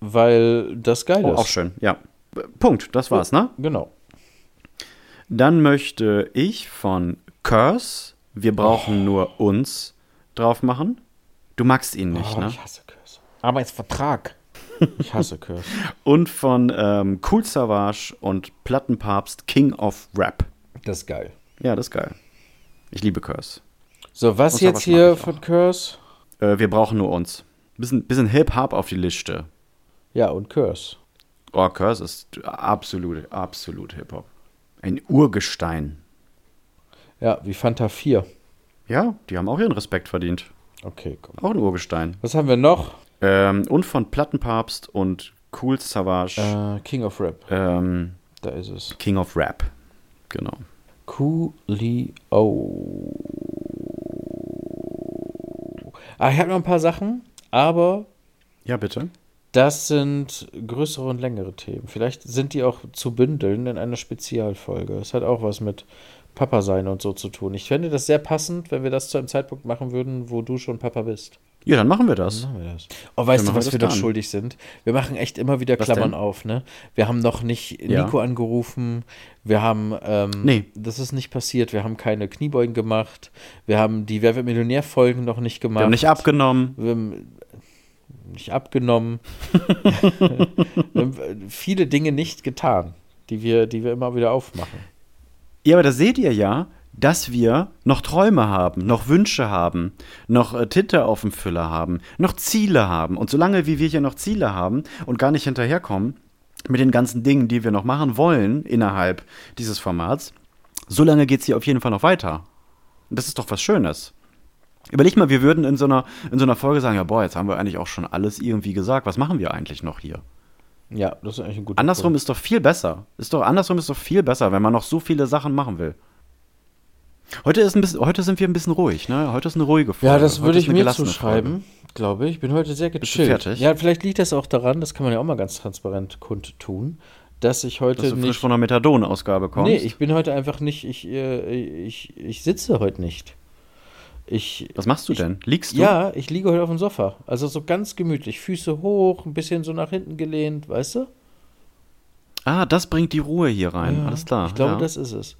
weil das geil Oh, ist. auch schön, ja. Punkt, das war's, ne? Genau. Dann möchte ich von Curse, wir brauchen nur uns, drauf machen. Du magst ihn nicht, Oh, ne? ich hasse Curse. Arbeitsvertrag. Ich hasse Curse. Und von ähm, Cool Savage und Plattenpapst King of Rap. Das ist geil. Ja, das ist geil. Ich liebe Curse. So, was jetzt hier von Curse? Äh, wir brauchen nur uns. Bisschen, bisschen Hip-Hop auf die Liste. Ja, und Curse. Oh, Curse ist absolut, absolut Hip-Hop. Ein Urgestein. Ja, wie Fanta 4. Ja, die haben auch ihren Respekt verdient. Okay, komm. Auch ein Urgestein. Was haben wir noch? Ähm, und von Plattenpapst und Cool Savage. Äh, King of Rap. Ähm, Da ist es. King of Rap. Genau. Coolio. Ah, ich habe noch ein paar Sachen, aber Ja, bitte. das sind größere und längere Themen. Vielleicht sind die auch zu bündeln in einer Spezialfolge. Es hat auch was mit Papa sein und so zu tun. Ich fände das sehr passend, wenn wir das zu einem Zeitpunkt machen würden, wo du schon Papa bist. Ja, dann machen wir das. Machen wir das. Oh, weißt Dann du, was wir wir das doch schuldig sind? Wir machen echt immer wieder Was Klammern denn? auf, ne? Wir haben noch nicht Ja. Nico angerufen. Wir haben, ähm, Nee. das ist nicht passiert. Wir haben keine Kniebeugen gemacht. Wir haben die Wer wird Millionär-Folgen noch nicht gemacht. Wir haben nicht abgenommen. Wir haben nicht abgenommen. wir haben viele Dinge nicht getan, die wir, die wir immer wieder aufmachen. Ja, aber da seht ihr ja, dass wir noch Träume haben, noch Wünsche haben, noch äh, Tinte auf dem Füller haben, noch Ziele haben. Und solange wie wir hier noch Ziele haben und gar nicht hinterherkommen mit den ganzen Dingen, die wir noch machen wollen innerhalb dieses Formats, solange geht es hier auf jeden Fall noch weiter. Und das ist doch was Schönes. Überleg mal, wir würden in so, einer, in so einer Folge sagen, ja, boah, jetzt haben wir eigentlich auch schon alles irgendwie gesagt. Was machen wir eigentlich noch hier? Ja, das ist eigentlich ein guter Andersrum Punkt. ist doch viel besser. Ist doch andersrum ist doch viel besser, wenn man noch so viele Sachen machen will. Heute ist ein bisschen, heute sind wir ein bisschen ruhig, ne? Heute ist eine ruhige Folge. Ja, das Heute würde ich mir zuschreiben, glaube ich. Ich bin heute sehr du gechillt. fertig? Ja, vielleicht liegt das auch daran, das kann man ja auch mal ganz transparent kundtun, dass ich heute Dass du frisch nicht. von einer Methadon-Ausgabe kommst. Nee, ich bin heute einfach nicht. Ich, äh, ich, ich sitze heute nicht. Ich, Was machst du denn? Liegst du? Ja, ich liege heute auf dem Sofa. Also so ganz gemütlich. Füße hoch, ein bisschen so nach hinten gelehnt, weißt du? Ah, das bringt die Ruhe hier rein. Ja, Alles klar. Ich glaube, ja. das ist es.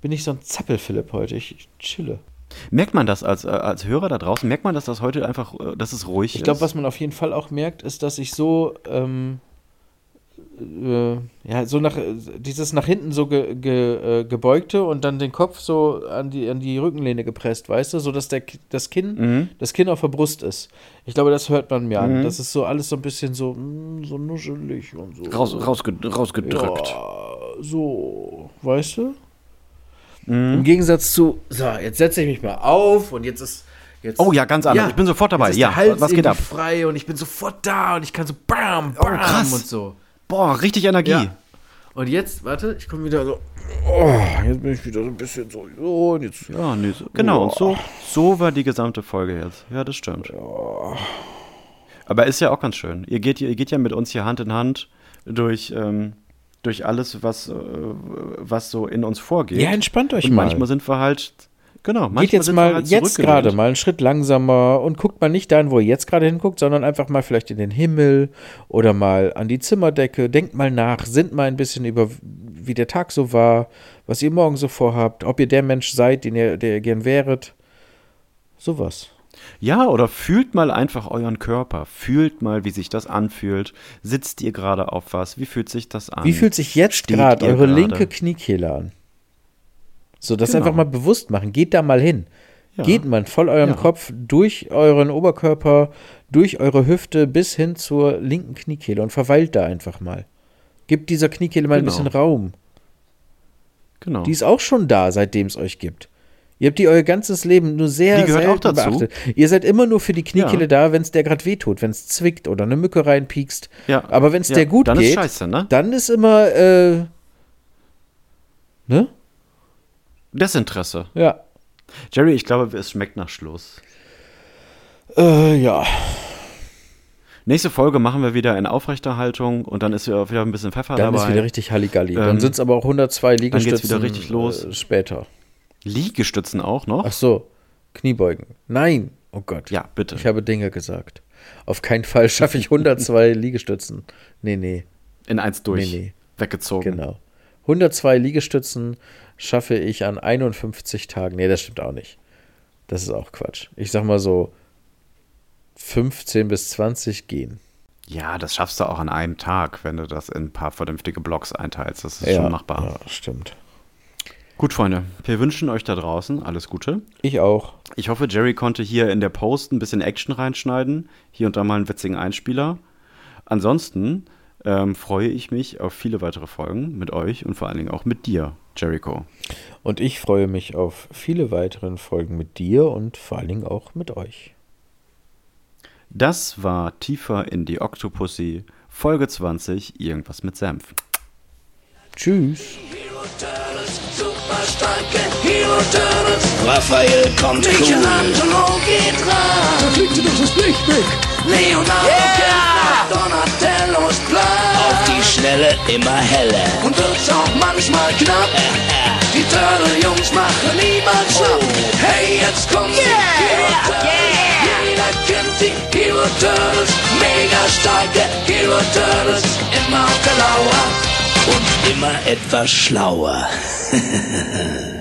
Bin ich so ein Zappel-Philipp heute. Ich, ich chille. Merkt man das als, äh, als Hörer da draußen? Merkt man, dass das heute einfach, äh, dass es ruhig Ich glaube, ist? was man auf jeden Fall auch merkt, ist, dass ich so, ähm, äh, ja, so nach, dieses nach hinten so ge, ge, äh, gebeugte und dann den Kopf so an die, an die Rückenlehne gepresst, weißt du, so dass der, das Kinn, Mhm. das Kinn auf der Brust ist. Ich glaube, das hört man mir an. Mhm. Das ist so alles so ein bisschen so, mm, so nuschelig und so. Raus, rausge rausgedrückt. Ja, so, weißt du? Mhm. Im Gegensatz zu, so, jetzt setze ich mich mal auf und jetzt ist. Jetzt, Oh ja, ganz anders. Ich bin sofort dabei. Ja, was geht ab? frei und ich bin sofort da und ich kann so bam, bam krass. und so. Boah, richtig Energie. Ja. Und jetzt, warte, ich komme wieder so. Oh, jetzt bin ich wieder so ein bisschen so. so und jetzt. Ja, nee, so, genau. Und so, so war die gesamte Folge jetzt. Ja, das stimmt. Aber ist ja auch ganz schön. Ihr geht, ihr geht ja mit uns hier Hand in Hand durch, ähm, durch alles, was, äh, was so in uns vorgeht. Ja, entspannt euch Und mal. manchmal sind wir halt, genau, manchmal Geht jetzt sind wir mal, halt jetzt gerade mal einen Schritt langsamer und guckt mal nicht dahin, wo ihr jetzt gerade hinguckt, sondern einfach mal vielleicht in den Himmel oder mal an die Zimmerdecke. Denkt mal nach, sinnt mal ein bisschen über, wie der Tag so war, was ihr morgen so vorhabt, ob ihr der Mensch seid, den ihr, der ihr gern wäret. Sowas. Ja, oder fühlt mal einfach euren Körper. Fühlt mal, wie sich das anfühlt. Sitzt ihr gerade auf was? Wie fühlt sich das an? Wie fühlt sich jetzt gerade eure gerade? linke Kniekehle an? So, das Genau. einfach mal bewusst machen. Geht da mal hin. Geht man voll eurem Ja. Kopf durch euren Oberkörper, durch eure Hüfte bis hin zur linken Kniekehle und verweilt da einfach mal. Gibt dieser Kniekehle mal ein Genau. bisschen Raum. Genau. Die ist auch schon da, seitdem es euch gibt. Ihr habt die euer ganzes Leben nur sehr Die gehört auch selten dazu. beachtet. Ihr seid immer nur für die Kniekehle Ja. da, wenn es der gerade wehtut, wenn es zwickt oder eine Mücke reinpiekst. Ja. Aber wenn es Ja, der gut dann ist geht, scheiße, ne? dann ist immer, äh, ne? Desinteresse. Ja. Jerry, ich glaube, es schmeckt nach Schluss. Äh, ja. Nächste Folge machen wir wieder in Aufrechterhaltung und dann ist wieder ein bisschen Pfeffer Dann dabei. ist wieder richtig Halligalli. dann Ähm, sind es aber auch 102 dann Liegestützen. geht's wieder richtig los. Äh, später. Liegestützen auch noch? Ach so, Kniebeugen. Nein. Oh Gott. Ja, bitte. Ich habe Dinge gesagt. Auf keinen Fall schaffe ich 102 Liegestützen. Nee, nee. In eins durch. Nee, nee. Weggezogen. Genau. 102 Liegestützen schaffe ich an 51 Tagen. Nee, das stimmt auch nicht. Das ist auch Quatsch. Ich sag mal so 15 bis 20 gehen. Ja, das schaffst du auch an einem Tag, wenn du das in ein paar vernünftige Blocks einteilst. Das ist Ja, schon machbar. ja, stimmt. Gut, Freunde, wir wünschen euch da draußen alles Gute. Ich auch. Ich hoffe, Jerry konnte hier in der Post ein bisschen Action reinschneiden. Hier und da mal einen witzigen Einspieler. Ansonsten ähm, freue ich mich auf viele weitere Folgen mit euch und vor allen Dingen auch mit dir, Jericho. Und ich freue mich auf viele weitere Folgen mit dir und vor allen Dingen auch mit euch. Das war Tiefer in die Octopussy, Folge 20, irgendwas mit Senf. Tschüss. Starke Hero Turtles. Raphael kommt Michelangelo geht ran. Da fliegt sie durch das Licht weg. Leonardo yeah! Donatello ist Plan. Auf die Schnelle immer heller. Und wird's auch manchmal knapp. die Turtle-Jungs machen niemand schlapp. Hey, jetzt kommen die Hero Turtles. Jeder kennt die Hero Turtles. Mega starke Hero Turtles. Immer auf der Lauer. Und immer etwas schlauer.